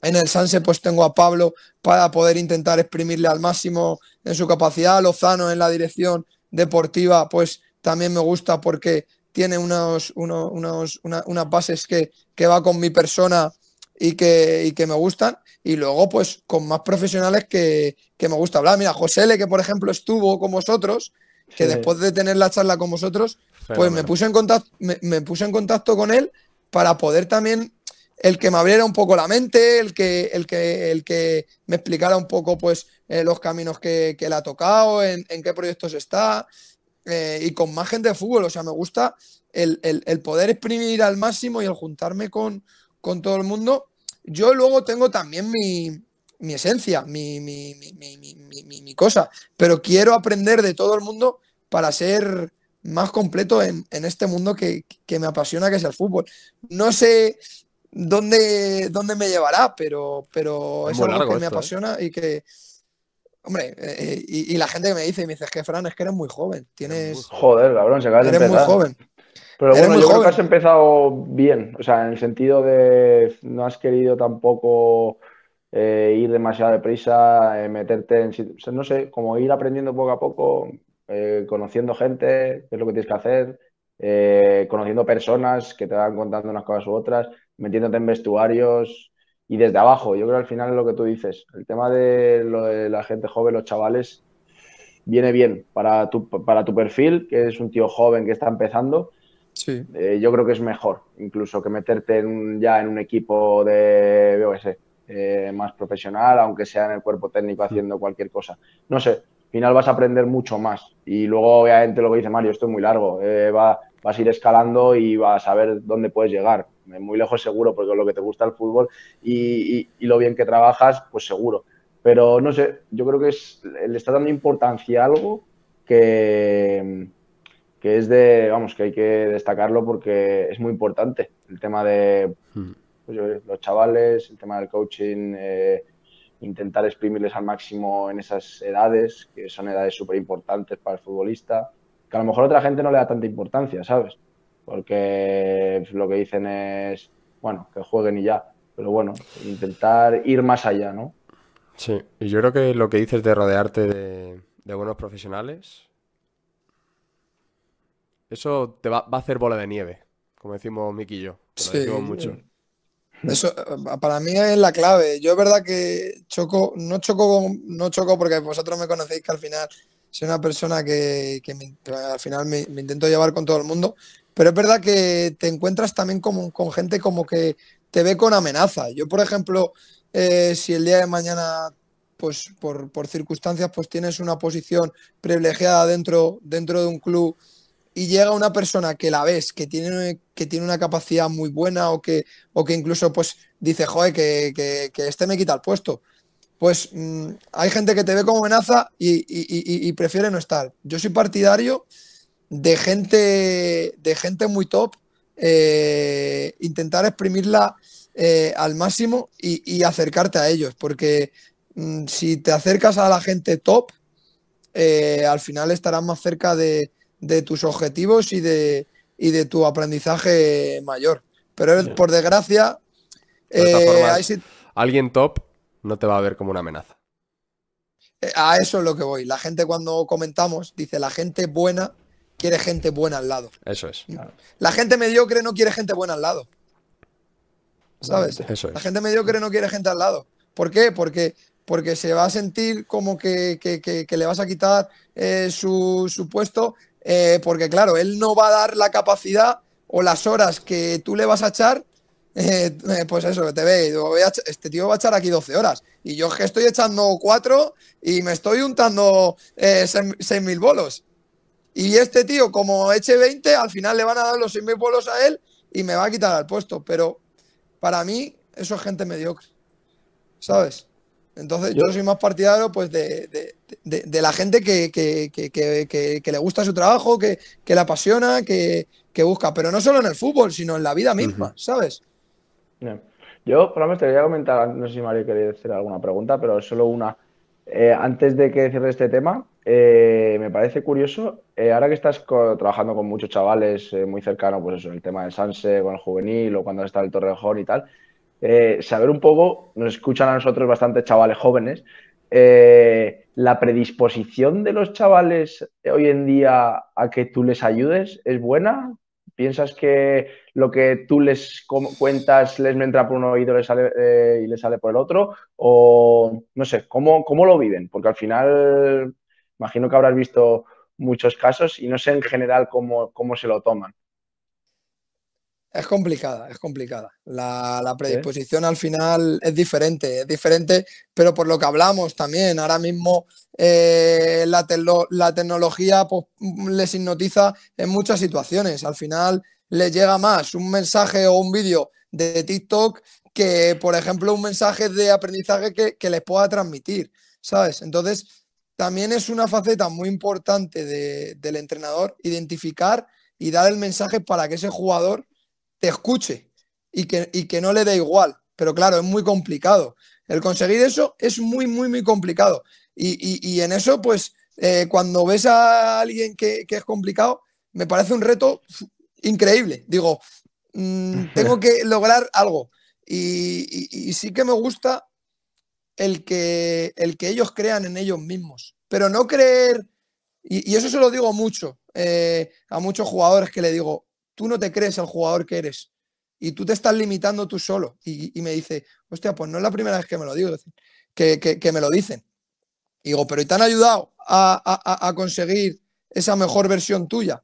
en el Sanse pues tengo a Pablo para poder intentar exprimirle al máximo en su capacidad. Lozano en la dirección deportiva pues también me gusta porque tiene unos, uno- unos, una- unas bases que, que va con mi persona y que, y que me gustan. Y luego pues con más profesionales que, que me gusta hablar. Mira, José L, que por ejemplo estuvo con vosotros, que Sí. después de tener la charla con vosotros, pues me puse en contacto, me, me puse en contacto con él para poder también el que me abriera un poco la mente, el que, el que, el que me explicara un poco pues eh, los caminos que, que él ha tocado, en, qué proyectos está, eh, y con más gente de fútbol. O sea, me gusta el, el- poder exprimir al máximo y el juntarme con, con todo el mundo. Yo luego tengo también mi, mi esencia, mi- mi- mi cosa, pero quiero aprender de todo el mundo para ser más completo en, en este mundo que, que me apasiona, que es el fútbol. No sé dónde, dónde me llevará, pero, pero Es es, muy algo que me ¿eh? apasiona y que, hombre, eh, y, y la gente que me dice, me dice, es que Fran, es que eres muy joven, tienes, Joder, cabrón, se acaba de eres muy empezar. joven. Pero bueno, muy yo creo que has empezado bien, o sea, en el sentido de no has querido tampoco eh, ir demasiado deprisa, eh, meterte en, o sea, no sé, como ir aprendiendo poco a poco, eh, conociendo gente, qué es lo que tienes que hacer, eh, conociendo personas que te van contando unas cosas u otras, metiéndote en vestuarios y desde abajo. Yo creo que al final es lo que tú dices, el tema de lo de la gente joven, los chavales, viene bien para tu, para tu perfil, que es un tío joven que está empezando. Sí. Eh, yo creo que es mejor, incluso que meterte en, ya en un equipo de, yo eh, más profesional, aunque sea en el cuerpo técnico haciendo cualquier cosa. No sé, al final vas a aprender mucho más. Y luego, obviamente, lo que dice Mario, esto es muy largo. Eh, va, vas a ir escalando y vas a ver dónde puedes llegar. Muy lejos seguro, porque es lo que te gusta el fútbol y, y lo bien que trabajas, pues seguro. Pero no sé, yo creo que es, le está dando importancia a algo que, que es de, vamos, que hay que destacarlo porque es muy importante. El tema de hmm. pues los chavales, el tema del coaching, eh, intentar exprimirles al máximo en esas edades, que son edades súper importantes para el futbolista, que a lo mejor otra gente no le da tanta importancia, ¿sabes? Porque lo que dicen es, bueno, que jueguen y ya. Pero bueno, intentar ir más allá, ¿no? Sí, y yo creo que lo que dices de rodearte de, buenos profesionales, eso te va, a hacer bola de nieve, como decimos Miki y yo. sí. mucho. Eso para mí es la clave. Yo es verdad que choco, no choco, no choco porque vosotros me conocéis que al final soy una persona que, al final me, intento llevar con todo el mundo, pero es verdad que te encuentras también con gente como que te ve con amenaza. Yo, por ejemplo, eh, si el día de mañana, pues por, circunstancias, pues tienes una posición privilegiada dentro, dentro de un club y llega una persona que la ves, que tiene, que tiene una capacidad muy buena o que, o que incluso pues dice, joder, que, que, este me quita el puesto. Pues mm, hay gente que te ve como amenaza y, prefiere no estar. Yo soy partidario de gente, de gente muy top, eh, intentar exprimirla eh, al máximo y, acercarte a ellos, porque mm, si te acercas a la gente top, eh, al final estarás más cerca de, tus objetivos y de, de tu aprendizaje mayor. Pero por desgracia, alguien top no te va a ver como una amenaza. A eso es lo que voy. La gente cuando comentamos dice la gente buena quiere gente buena al lado. Eso es. La gente mediocre no quiere gente buena al lado. ¿sabes? Eso La gente mediocre no quiere gente al lado. ¿Por qué? Porque, porque se va a sentir como que, le vas a quitar eh, su, puesto, eh, porque claro, él no va a dar la capacidad o las horas que tú le vas a echar. Eh, pues eso, te ve, este tío va a echar aquí 12 horas y yo que estoy echando 4 y me estoy untando 6.000 bolos. Y este tío, como eche 20, al final le van a dar los 6.000 bolos a él y me va a quitar el puesto. Pero para mí, eso es gente mediocre. ¿Sabes? Entonces, yo, soy más partidario pues, de, la gente que, que, le gusta su trabajo, que, le apasiona, que, busca, pero no solo en el fútbol, sino en la vida misma, ¿sabes? Yo, por lo menos, te quería comentar, no sé si Mario quería hacer alguna pregunta, pero solo una. Eh, antes de que cierre este tema, eh, me parece curioso, eh, ahora que estás trabajando con muchos chavales muy cercanos, pues eso, el tema del Sanse, con el juvenil o cuando está el Torrejón y tal, saber un poco, nos escuchan a nosotros bastantes chavales jóvenes, la predisposición de los chavales hoy en día a que tú les ayudes es buena. ¿Piensas que lo que tú les cuentas les entra por un oído sale, y les sale por el otro? O no sé, ¿cómo, ¿cómo lo viven? Porque al final Imagino que habrás visto muchos casos y no sé en general cómo, cómo se lo toman. Es complicada, es complicada. La, predisposición al final es diferente, es diferente, pero por lo que hablamos también, ahora mismo eh, la, la, tecnología pues, les hipnotiza en muchas situaciones. Al final les llega más un mensaje o un vídeo de TikTok que, por ejemplo, un mensaje de aprendizaje que, que les pueda transmitir, ¿sabes? Entonces, también es una faceta muy importante del entrenador identificar y dar el mensaje para que ese jugador te escuche y que, que no le dé igual. Pero claro, es muy complicado. El conseguir eso es muy, muy, muy complicado. Y, en eso, pues, eh, cuando ves a alguien que, es complicado, me parece un reto increíble. Digo, mm, tengo que lograr algo. y, sí que me gusta el que, el que ellos crean en ellos mismos. Pero no creer, y, eso se lo digo mucho eh, a muchos jugadores que le digo, tú no te crees el jugador que eres y tú te estás limitando tú solo. Y, me dice, hostia, pues no es la primera vez que me lo digo, que, que, me lo dicen. digo, pero ¿y te han ayudado a, a, a conseguir esa mejor versión tuya?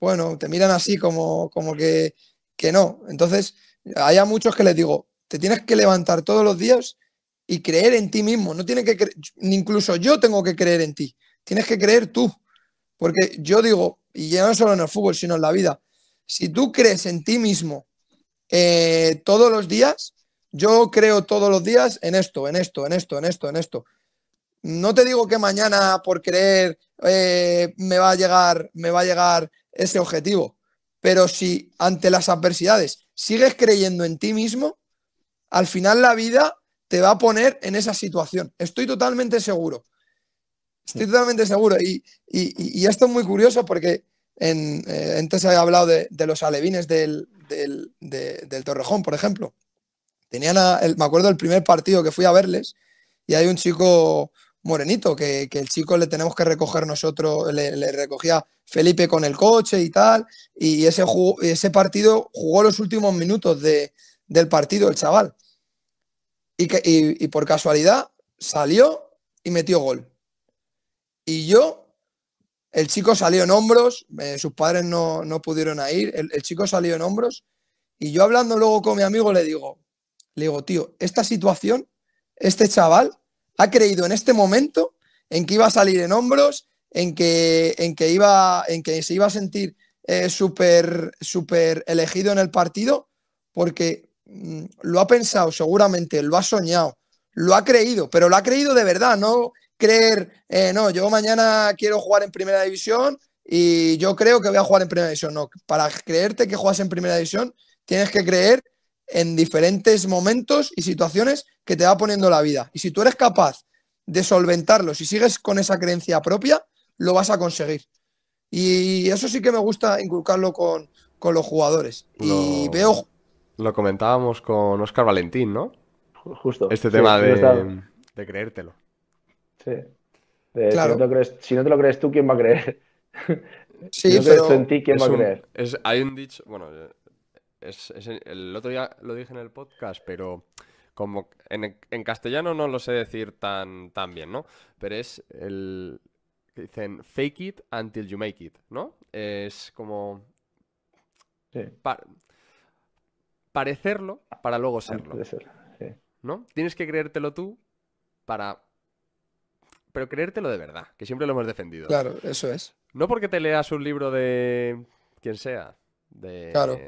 Bueno, te miran así como, como que, que no. Entonces, hay a muchos que les digo, te tienes que levantar todos los días y creer en ti mismo. No tiene que incluso yo tengo que creer en ti. Tienes que creer tú. Porque yo digo, y ya no solo en el fútbol, sino en la vida, si tú crees en ti mismo eh, todos los días, yo creo todos los días en esto, en esto, en esto, en esto, en esto. No te digo que mañana por creer eh, me, va a llegar, me va a llegar ese objetivo, pero si ante las adversidades sigues creyendo en ti mismo, al final la vida te va a poner en esa situación. Estoy totalmente seguro. Estoy totalmente seguro. Y, esto es muy curioso porque en, eh, antes había hablado de, los alevines del, del, Torrejón, por ejemplo. Tenían me acuerdo del primer partido que fui a verles y hay un chico, Morenito, que, el chico le tenemos que recoger nosotros, le, recogía Felipe con el coche y tal, y ese, partido jugó los últimos minutos del partido el chaval. Y, por casualidad salió y metió gol. Y yo, el chico salió en hombros, eh, sus padres no, pudieron ir, el, el chico salió en hombros, y yo hablando luego con mi amigo le digo, le digo, tío, esta situación, este chaval ha creído en este momento en que iba a salir en hombros, en que, en que, iba, en que se iba a sentir eh, súper super elegido en el partido, porque mm, lo ha pensado seguramente, lo ha soñado, lo ha creído, pero lo ha creído de verdad, no creer, eh, no, yo mañana quiero jugar en primera división y yo creo que voy a jugar en primera división. No, para creerte que juegas en primera división, tienes que creer en diferentes momentos y situaciones que te va poniendo la vida. Y si tú eres capaz de solventarlo, si sigues con esa creencia propia, lo vas a conseguir. Y eso sí que me gusta inculcarlo con, los jugadores. Y veo. Lo comentábamos con Oscar Valentín, ¿no? Justo. Este tema de, de, creértelo. Sí. claro. si, no te lo crees tú, ¿quién va a creer? Sí, <laughs> si no pero... en ti, ¿quién va a creer? hay un dicho, bueno, es, el otro día lo dije en el podcast, pero como en, castellano no lo sé decir tan, tan bien, ¿no? Pero es el que dicen fake it until you make it, ¿no? Es como parecerlo para luego serlo. ¿No? Tienes que creértelo tú para pero creértelo de verdad, que siempre lo hemos defendido. Claro, eso es. No porque te leas un libro de quien sea, de claro.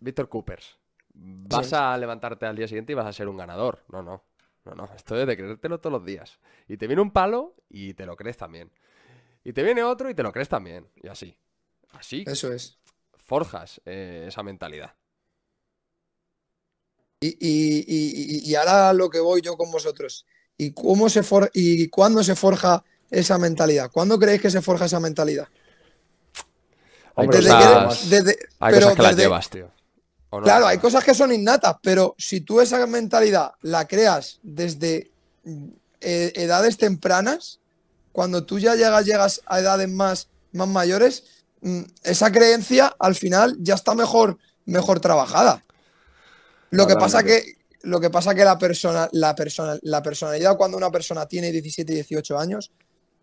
Víctor Coopers. Vas a levantarte al día siguiente y vas a ser un ganador. No, no. No, no. Esto es de creértelo todos los días. Y te viene un palo y te lo crees también. Y te viene otro y te lo crees también. Y así. Así. Eso es. Forjas eh, esa mentalidad. Y, ahora lo que voy yo con vosotros. ¿Y, cómo se for ¿Y cuándo se forja esa mentalidad? ¿Cuándo creéis que se forja esa mentalidad? hay cosas que las llevas, tío. Claro, hay cosas que son innatas, pero si tú esa mentalidad la creas desde eh, edades tempranas, cuando tú ya llegas, llegas a edades más, más mayores, mm, esa creencia al final ya está mejor, mejor trabajada. Lo que pasa que lo que pasa que la persona, la persona, la personalidad cuando una persona tiene 17 y 18 años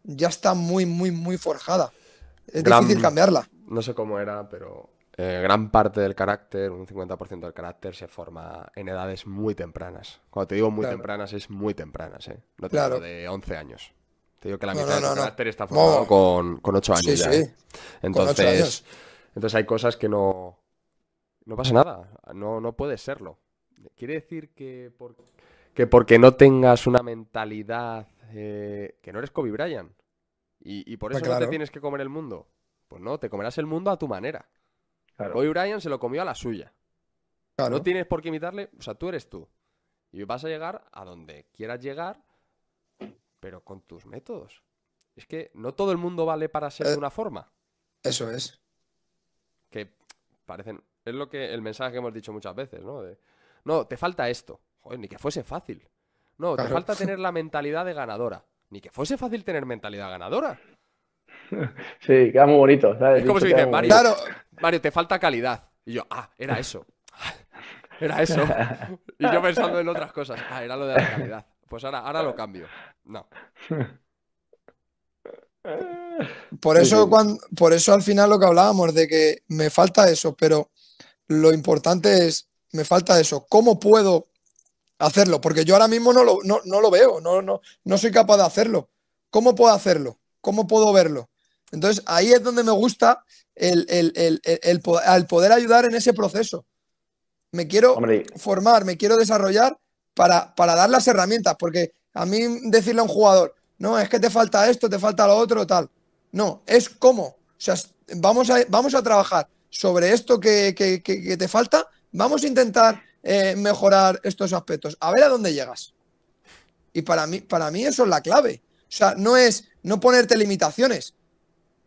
ya está muy, muy, muy forjada. Es difícil cambiarla no sé cómo era, pero eh, gran parte del carácter, un 50% del carácter, se forma en edades muy tempranas. Cuando te digo muy tempranas, es muy tempranas, ¿eh? No te digo de 11 años. Te digo que la mitad del carácter está formado con, con, 8 años ya. ¿eh? Entonces, entonces hay cosas que no. No pasa nada. No, no puede serlo. Quiere decir que, que porque no tengas una mentalidad. Eh, que no eres Kobe Bryant. Y, por eso no te tienes que comer el mundo. Pues no, te comerás el mundo a tu manera. Claro. Kobe Bryant se lo comió a la suya. No tienes por qué imitarle, o sea, tú eres tú. Y vas a llegar a donde quieras llegar pero con tus métodos. Es que no todo el mundo vale para ser de Eh, una forma. Eso es. Que parecen. Es lo que el mensaje que hemos dicho muchas veces, ¿no? De, no, te falta esto. Joder, ni que fuese fácil. No, te falta <laughs> tener la mentalidad de ganadora. Ni que fuese fácil tener mentalidad ganadora. <laughs> Sí, queda muy bonito. ¿sabes? Es como si muy Mario. Claro, Mario, te falta calidad. Y yo, ah, era eso. <laughs> Era eso. <laughs> Y yo pensando en otras cosas. Ah, era lo de la calidad. Pues ahora, ahora lo cambio. No. Por eso, sí. cuan- por eso al final lo que hablábamos de que me falta eso, pero lo importante es, me falta eso. ¿Cómo puedo hacerlo? Porque yo ahora mismo no lo, no, no lo veo, no, no, no soy capaz de hacerlo. ¿Cómo puedo hacerlo? ¿Cómo puedo verlo? Entonces ahí es donde me gusta el, el- el- el- al poder ayudar en ese proceso. Me quiero Hombre, formar, me quiero desarrollar para, para dar las herramientas, porque a mí decirle a un jugador, no, es que te falta esto, te falta lo otro, tal. No, es cómo. O sea, vamos a, vamos a trabajar sobre esto que, que- que- que te falta, vamos a intentar eh, mejorar estos aspectos, a ver a dónde llegas. Y para mí, para mí eso es la clave. O sea, no es no ponerte limitaciones.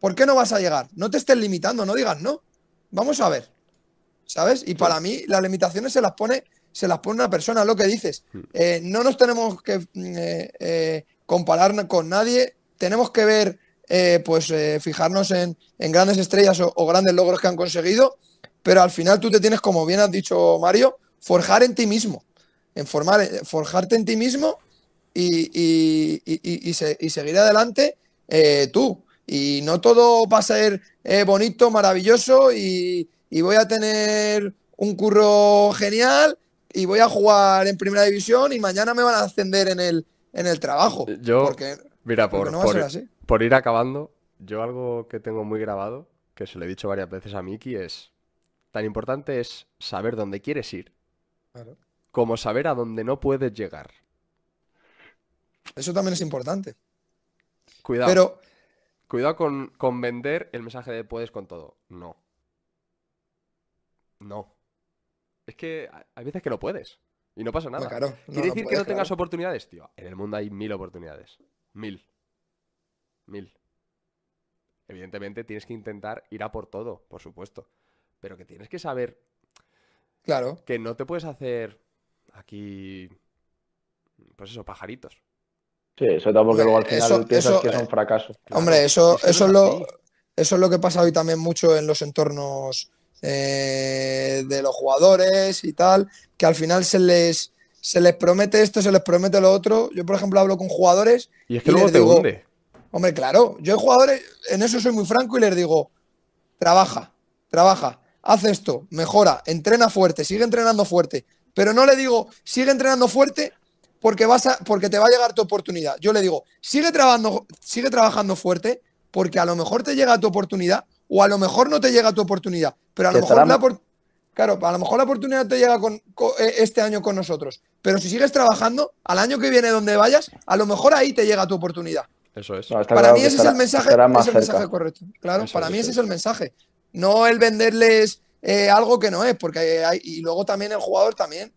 ¿Por qué no vas a llegar? No te estés limitando, no digas no. Vamos a ver. ¿Sabes? Y para mí las limitaciones se las pone, se las pone una persona, lo que dices. Eh, no nos tenemos que mm, eh, eh, comparar con nadie, tenemos que ver, pues fijarnos en, en grandes estrellas o, o grandes logros que han conseguido, pero al final tú te tienes, como bien has dicho Mario, forjar en ti mismo, en formar, forjarte en ti mismo y, y- y- y- y se- y seguir adelante eh, tú. Y no todo va a ser eh, bonito, maravilloso y, y voy a tener un curro genial y voy a jugar en primera división y mañana me van a ascender en el, en el trabajo. Yo, Porque, mira, porque por, no por ir acabando, yo algo que tengo muy grabado, que se lo he dicho varias veces a Miki, es tan importante es saber dónde quieres ir, Claro. como saber a dónde no puedes llegar. Eso también es importante. Cuidado. Pero Cuidado con, con vender el mensaje de puedes con todo. No. No. Es que hay- veces que no puedes. Y no pasa nada. Pues claro, no, ¿Quiere no decir que no tengas claro. oportunidades? Tío, en el mundo hay mil oportunidades. Mil. Mil. Evidentemente tienes que intentar ir a por todo, por supuesto. Pero que tienes que saber claro, que no te puedes hacer aquí. Pues eso, pajaritos. Sí, sobre todo porque luego al Hombre, final eso- piensas eso, que es eh, un fracaso. Hombre, eso, eso, es lo, eso es lo que pasa hoy también mucho en los entornos eh, de los jugadores y tal, que al final se les, se les promete esto, se les promete lo otro. Yo, por ejemplo, hablo con jugadores Y es que y luego les te digo, hunde. Hombre, claro, yo hay jugadores, en eso soy muy franco y les digo, trabaja, trabaja, haz esto, mejora, entrena fuerte, sigue entrenando fuerte. Pero no le digo, sigue entrenando fuerte porque, vas a, porque te va a llegar tu oportunidad. Yo le digo, sigue trabajando, sigue trabajando fuerte porque a lo mejor te llega tu oportunidad o a lo mejor no te llega tu oportunidad. Pero a lo mejor la Claro, a lo mejor la oportunidad te llega con, co- eh, este año con nosotros. Pero si sigues trabajando, al año que viene donde vayas, a lo mejor ahí te llega tu oportunidad. Eso es. No, Para claro mí ese estará- es el mensaje, es el mensaje correcto. Claro, Eso para es, mí eso ese es el mensaje. No el venderles eh, algo que no es, porque hay, y luego también el jugador también,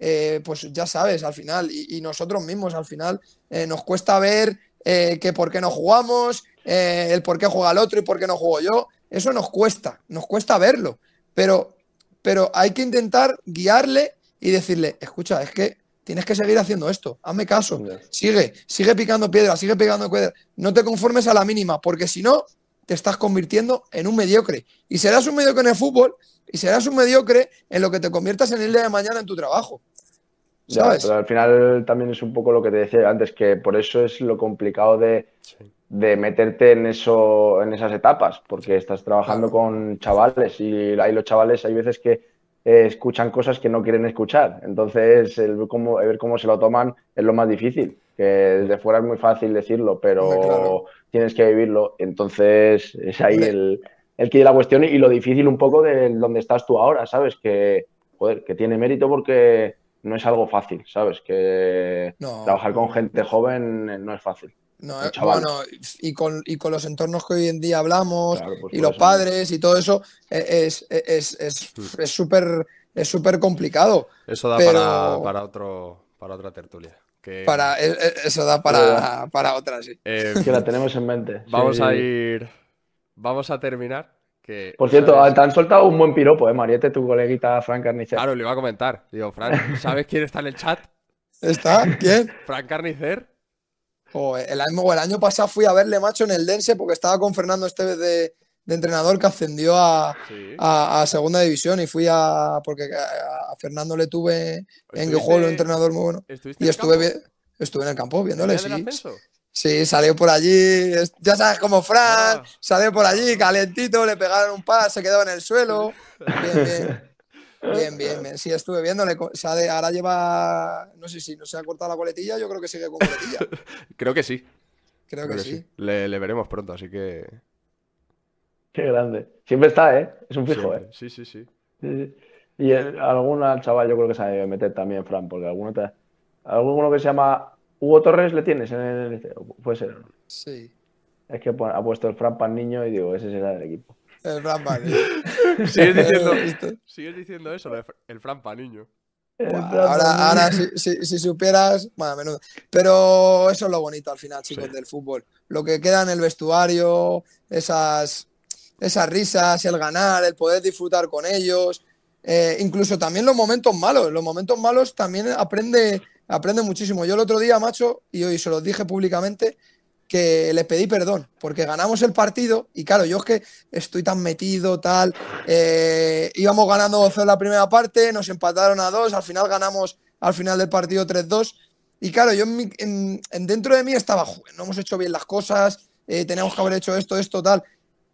eh, pues ya sabes, al final, y, y nosotros mismos al final, eh, nos cuesta ver eh, que por qué no jugamos, el por qué juega el otro y por qué no juego yo. Eso nos cuesta, nos cuesta verlo. Pero, pero hay que intentar guiarle y decirle, escucha, es que tienes que seguir haciendo esto, hazme caso, sigue, sigue picando piedra, sigue picando piedra, no te conformes a la mínima, porque si no, te estás convirtiendo en un mediocre. Y serás un mediocre en el fútbol y serás un mediocre en lo que te conviertas en el día de mañana en tu trabajo. Ya, pero al final también es un poco lo que te decía antes, que por eso es lo complicado de, Sí. de meterte en eso, en esas etapas, porque estás trabajando con chavales y ahí los chavales hay veces que eh, escuchan cosas que no quieren escuchar. Entonces, el ver cómo, el ver cómo se lo toman es lo más difícil, que desde fuera es muy fácil decirlo, pero claro. tienes que vivirlo. Entonces, es ahí el, el que y la cuestión y lo difícil un poco de donde estás tú ahora, ¿sabes? Que, joder, que tiene mérito porque no es algo fácil, ¿sabes? Que No. trabajar con gente joven eh, no es fácil. No, eh, bueno, y con, y con los entornos que hoy en día hablamos, Claro, pues y los eso. padres y todo eso, eh, es es- es- es súper es súper complicado. Eso da Pero- para, para otro, para otra tertulia. Que, Para, eso da para, para otra, sí. eh, Que la tenemos en mente. vamos Sí. a ir. Vamos a terminar. Que, Por cierto, ¿sabes? te han soltado un buen piropo, ¿eh? Mariette, tu coleguita Frank Carnicer. Claro, le iba a comentar. Digo, Fran, ¿sabes quién está en el chat? ¿Está? ¿Quién? Fran Carnicer. Joder, el año, el año pasado fui a verle, macho, en el Dense porque estaba con Fernando Esteves de, de entrenador que ascendió a, Sí. a, a segunda división y fui a. porque a, a Fernando le tuve en ¿Estuviste- Guijuelo, entrenador muy bueno. ¿Estuviste Y estuve, campo? estuve en el campo ¿El viéndole, sí. Sí, salió por allí, ya sabes como Fran, Ah. salió por allí calentito, le pegaron un par, se quedó en el suelo. Bien, bien. Bien, bien, <laughs> bien. Sí, estuve viéndole. ahora lleva, no sé si no se ha cortado la coletilla, yo creo que sigue con coletilla. <laughs> Creo que sí. Creo que sí. Le, le veremos pronto, así que. Qué grande. Siempre está, ¿eh? Es un fijo, siempre. ¿eh? Sí, sí, sí. Sí, sí. Y el- alguna chaval yo creo que sabe meter también, Fran, porque alguno te... alguno que se llama Hugo Torres le tienes en el liceo? Puede ser. ¿no? Sí. Es que ha puesto el Fran niño y digo, ese será el equipo. El Fran Vale. <laughs> Sigues diciendo, ¿Viste? sigues diciendo eso, el Fran niño. Ahora, ahora si, si- si supieras, bueno, a menudo. Pero eso es lo bonito al final, chicos, Sí. del fútbol. Lo que queda en el vestuario, esas, esas risas, el ganar, el poder disfrutar con ellos. eh, incluso también los momentos malos. Los momentos malos también aprende, aprende muchísimo. Yo el otro día, macho, y hoy se los dije públicamente, que les pedí perdón, porque ganamos el partido y claro, yo es que estoy tan metido, tal, eh, íbamos ganando 2 en la primera parte, nos empataron a 2, al final ganamos al final del partido 3-2 y claro, yo en dentro de mí estaba, "Joder, no hemos hecho bien las cosas, eh, que haber hecho esto, esto, tal,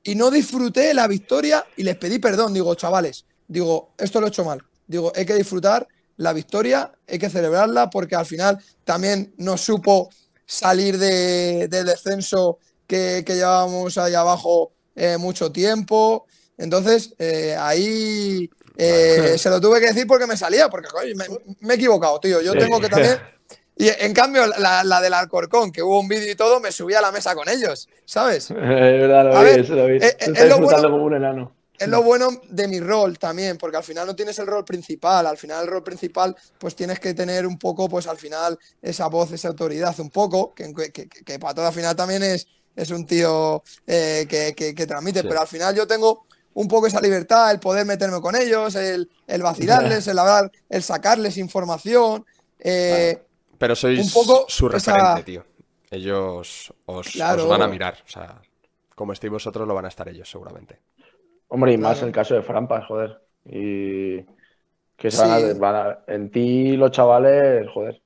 y no disfruté la victoria y les pedí perdón, digo, chavales, digo, esto lo he hecho mal, digo, hay que disfrutar la victoria, hay que celebrarla porque al final también nos supo salir de- del descenso que, que llevábamos ahí abajo eh, mucho tiempo. Entonces, eh, ahí eh, se lo tuve que decir porque me salía, porque coño, me, me he equivocado, tío. Yo Sí. tengo que también. <laughs> Y en cambio, la, la del Alcorcón, que hubo un vídeo y todo, me subí a la mesa con ellos, ¿sabes? <laughs> Es verdad, lo A vi, ver, eso lo vi. Tú estás es lo disfrutando bueno- como un enano. Es lo bueno de mi rol también, porque al final no tienes el rol principal, al final el rol principal pues tienes que tener un poco, pues al final esa voz, esa autoridad, un poco, que, que, que, que para todo al final también es, es un tío eh, que, transmite, Sí. pero al final yo tengo un poco esa libertad, el poder meterme con ellos, el, el vacilarles, el hablar, el sacarles información. eh, Pero sois Un poco su esa- referente, tío. Ellos os, van a mirar. O sea, como estéis vosotros, lo van a estar ellos, seguramente. Hombre, y más el caso de Frampas, joder. Y que se Sí. van a, van a- en ti los chavales, joder.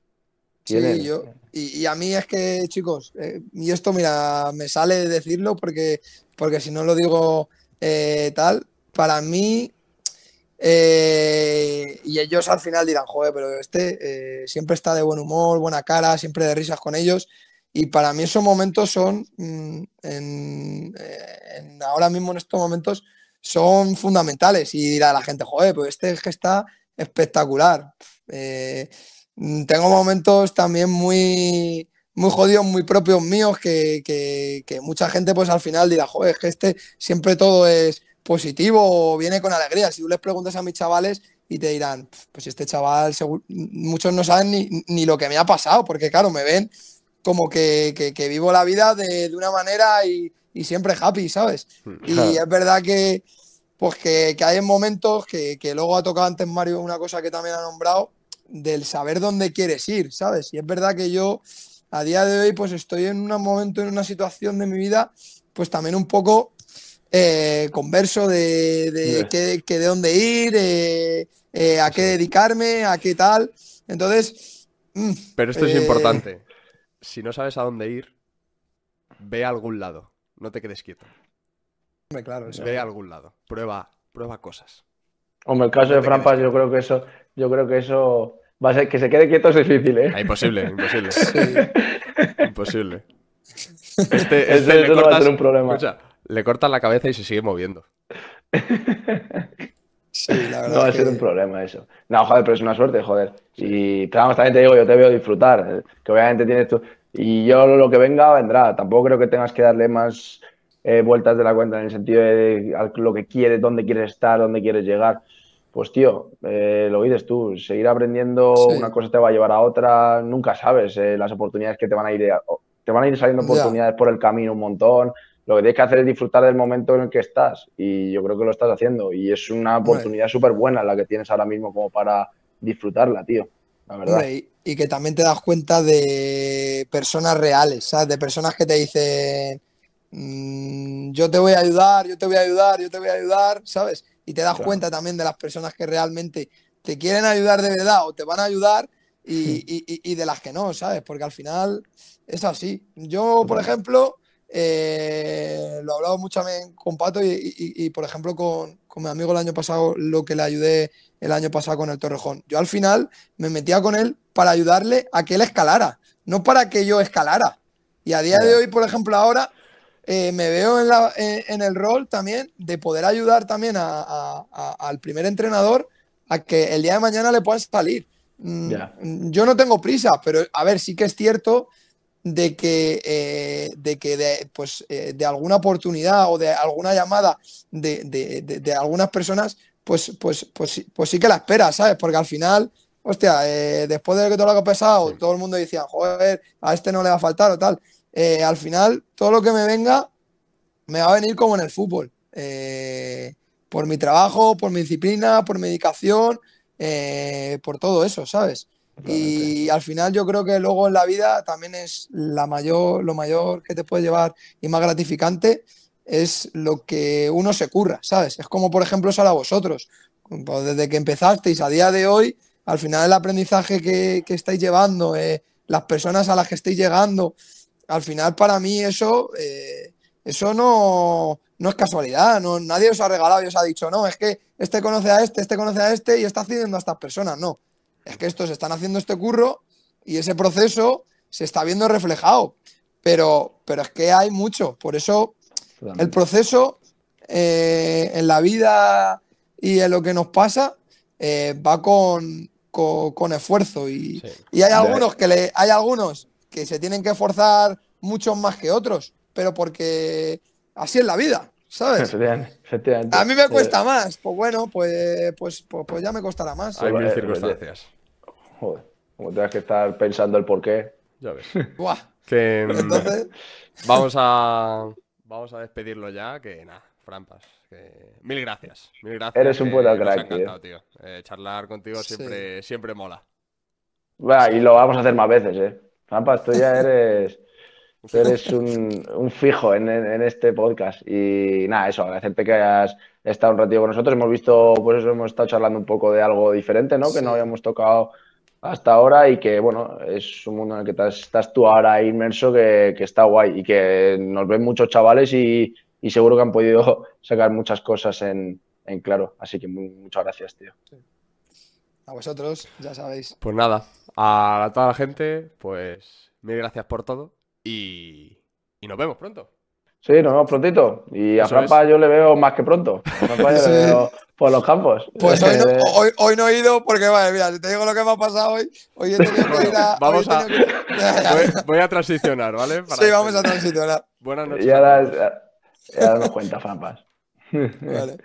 Tienen. Sí, yo. Y, y a mí es que, chicos, eh, y esto, mira, me sale decirlo porque, porque si no lo digo eh, tal, para mí, eh, y ellos al final dirán, joder, pero este siempre está de buen humor, buena cara, siempre de risas con ellos. Y para mí esos momentos son, mm, en- en- ahora mismo en estos momentos, son fundamentales. Y dirá la gente, joder, pues este es que está espectacular. Eh, tengo momentos también muy, muy jodidos, muy propios míos, que, que- que mucha gente pues al final dirá, joder, que este siempre todo es positivo o viene con alegría. Si tú les preguntas a mis chavales y te dirán, pues este chaval, muchos no saben ni, ni lo que me ha pasado, porque claro, me ven como que, que- que vivo la vida de, de una manera y, y siempre happy, ¿sabes? Y es verdad que, pues que, que hay momentos que, que luego ha tocado antes Mario una cosa que también ha nombrado, del saber dónde quieres ir, ¿sabes? Y es verdad que yo a día de hoy pues estoy en un momento, en una situación de mi vida, pues también un poco eh, converso de, de, Yeah. qué- qué de dónde ir, eh, eh, a qué dedicarme, a qué tal. Entonces, mm, Pero esto es importante. Si no sabes a dónde ir, ve a algún lado. No te quedes quieto. claro, eso. Ve a algún lado. Prueba, prueba cosas. Hombre, el caso No de Frampas, yo creo que eso, yo creo que eso va a ser que se quede quieto es difícil, ¿eh? Ah, imposible, imposible. <laughs> Sí. Imposible. Este, este le eso no va a ser un problema. escucha, le cortas la cabeza y se sigue moviendo. Sí, la verdad No va a ser que- un problema eso. No, joder, pero es una suerte, joder. Y pero vamos, también te digo, yo te veo disfrutar, eh, que obviamente tienes tú. Y yo lo que venga, vendrá. Tampoco creo que tengas que darle más eh, vueltas de la cuenta en el sentido de lo que quieres, dónde quieres estar, dónde quieres llegar. pues tío, eh, lo dices tú, seguir aprendiendo, Sí. una cosa te va a llevar a otra, nunca sabes eh, las oportunidades que te van a ir, te van a ir saliendo oportunidades por el camino un montón. Lo que tienes que hacer es disfrutar del momento en el que estás y yo creo que lo estás haciendo y es una oportunidad súper buena la que tienes ahora mismo como para disfrutarla, tío, la verdad. Hombre, y, que también te das cuenta de personas reales, ¿sabes? De personas que te dicen, mm, yo te voy a ayudar, yo te voy a ayudar, yo te voy a ayudar, ¿sabes? Y te das Claro. cuenta también de las personas que realmente te quieren ayudar de verdad o te van a ayudar y, y- y- y de las que no, ¿sabes? Porque al final es así. Yo, por ejemplo, eh, lo he hablado mucho con Pato y, por ejemplo, con, con mi amigo el año pasado, lo que le ayudé el año pasado con el Torrejón. Yo al final me metía con él para ayudarle a que él escalara, no para que yo escalara. Y a día de hoy, por ejemplo, ahora eh, me veo en, la- en- en el rol también de poder ayudar también a- a- a- al primer entrenador a que el día de mañana le puedan salir. Mm. Yo no tengo prisa, pero a ver, sí que es cierto de que, eh, de, que de, pues, eh, de alguna oportunidad o de alguna llamada de- de- de algunas personas, pues, pues, pues, sí- pues sí que la esperas, ¿sabes? Porque al final, hostia, eh, después de que todo lo que ha pasado, todo el mundo decía, joder, a este no le va a faltar o tal. Eh, al final, todo lo que me venga me va a venir como en el fútbol. Eh, por mi trabajo, por mi disciplina, por mi dedicación, eh, por todo eso, ¿sabes? Y al final yo creo que luego en la vida también es la mayor, lo mayor que te puede llevar y más gratificante es lo que uno se curra, ¿sabes? Es como por ejemplo solo a vosotros. Pues desde que empezasteis a día de hoy, al final el aprendizaje que, que estáis llevando, eh, las personas a las que estáis llegando, al final para mí eso, eh, eso no, no es casualidad, no, nadie os ha regalado y os ha dicho, no, es que este conoce a este, este conoce a este y está haciendo a estas personas, no. Es que estos están haciendo este curro y ese proceso se está viendo reflejado. Pero, pero es que hay mucho. Por eso el proceso eh, en la vida y en lo que nos pasa eh, va con, con- con esfuerzo. Y, Sí. y hay algunos que le, hay algunos que se tienen que esforzar mucho más que otros, pero porque así es la vida, ¿sabes? <laughs> A mí me cuesta más. Pues bueno, pues, pues, pues, pues ya me costará más. Hay mil circunstancias. Joder, como tengas que estar pensando el porqué. Ya ves. Buah. Que mm, Entonces, vamos a vamos a despedirlo ya, que nada, Frampas. Que... Mil gracias. Mil gracias. Eres un que puto nos ha crack, encantado, tío. Eh, charlar contigo Sí. siempre, siempre mola. Va, y lo vamos a hacer más veces, ¿eh? Zampas, tú ya eres, <laughs> tú eres un, un fijo en, en- en este podcast. Y nada, eso, agradecerte que hayas estado un ratito con nosotros. Hemos visto, pues eso, hemos estado charlando un poco de algo diferente, ¿no? Que no habíamos tocado hasta ahora y que, bueno, es un mundo en el que estás, estás tú ahora inmerso que, que está guay y que nos ven muchos chavales y, y seguro que han podido <laughs> sacar muchas cosas en, en claro. Así que mu- muchas gracias, tío. a vosotros, ya sabéis. Pues nada, a toda la gente, pues mil gracias por todo y, y nos vemos pronto. Sí, nos vemos prontito. Y a Eso Frampa yo le veo más que pronto. A Frampa yo le veo por los campos. Pues hoy no, hoy, hoy no he ido porque, vale, mira, si te digo lo que me ha pasado hoy, hoy he tenido que ir a. Vamos a- que- <laughs> Voy, a transicionar, ¿vale? Para Sí, vamos a transicionar. Buenas noches. ahora, y ahora nos cuenta, Frampas. Vale.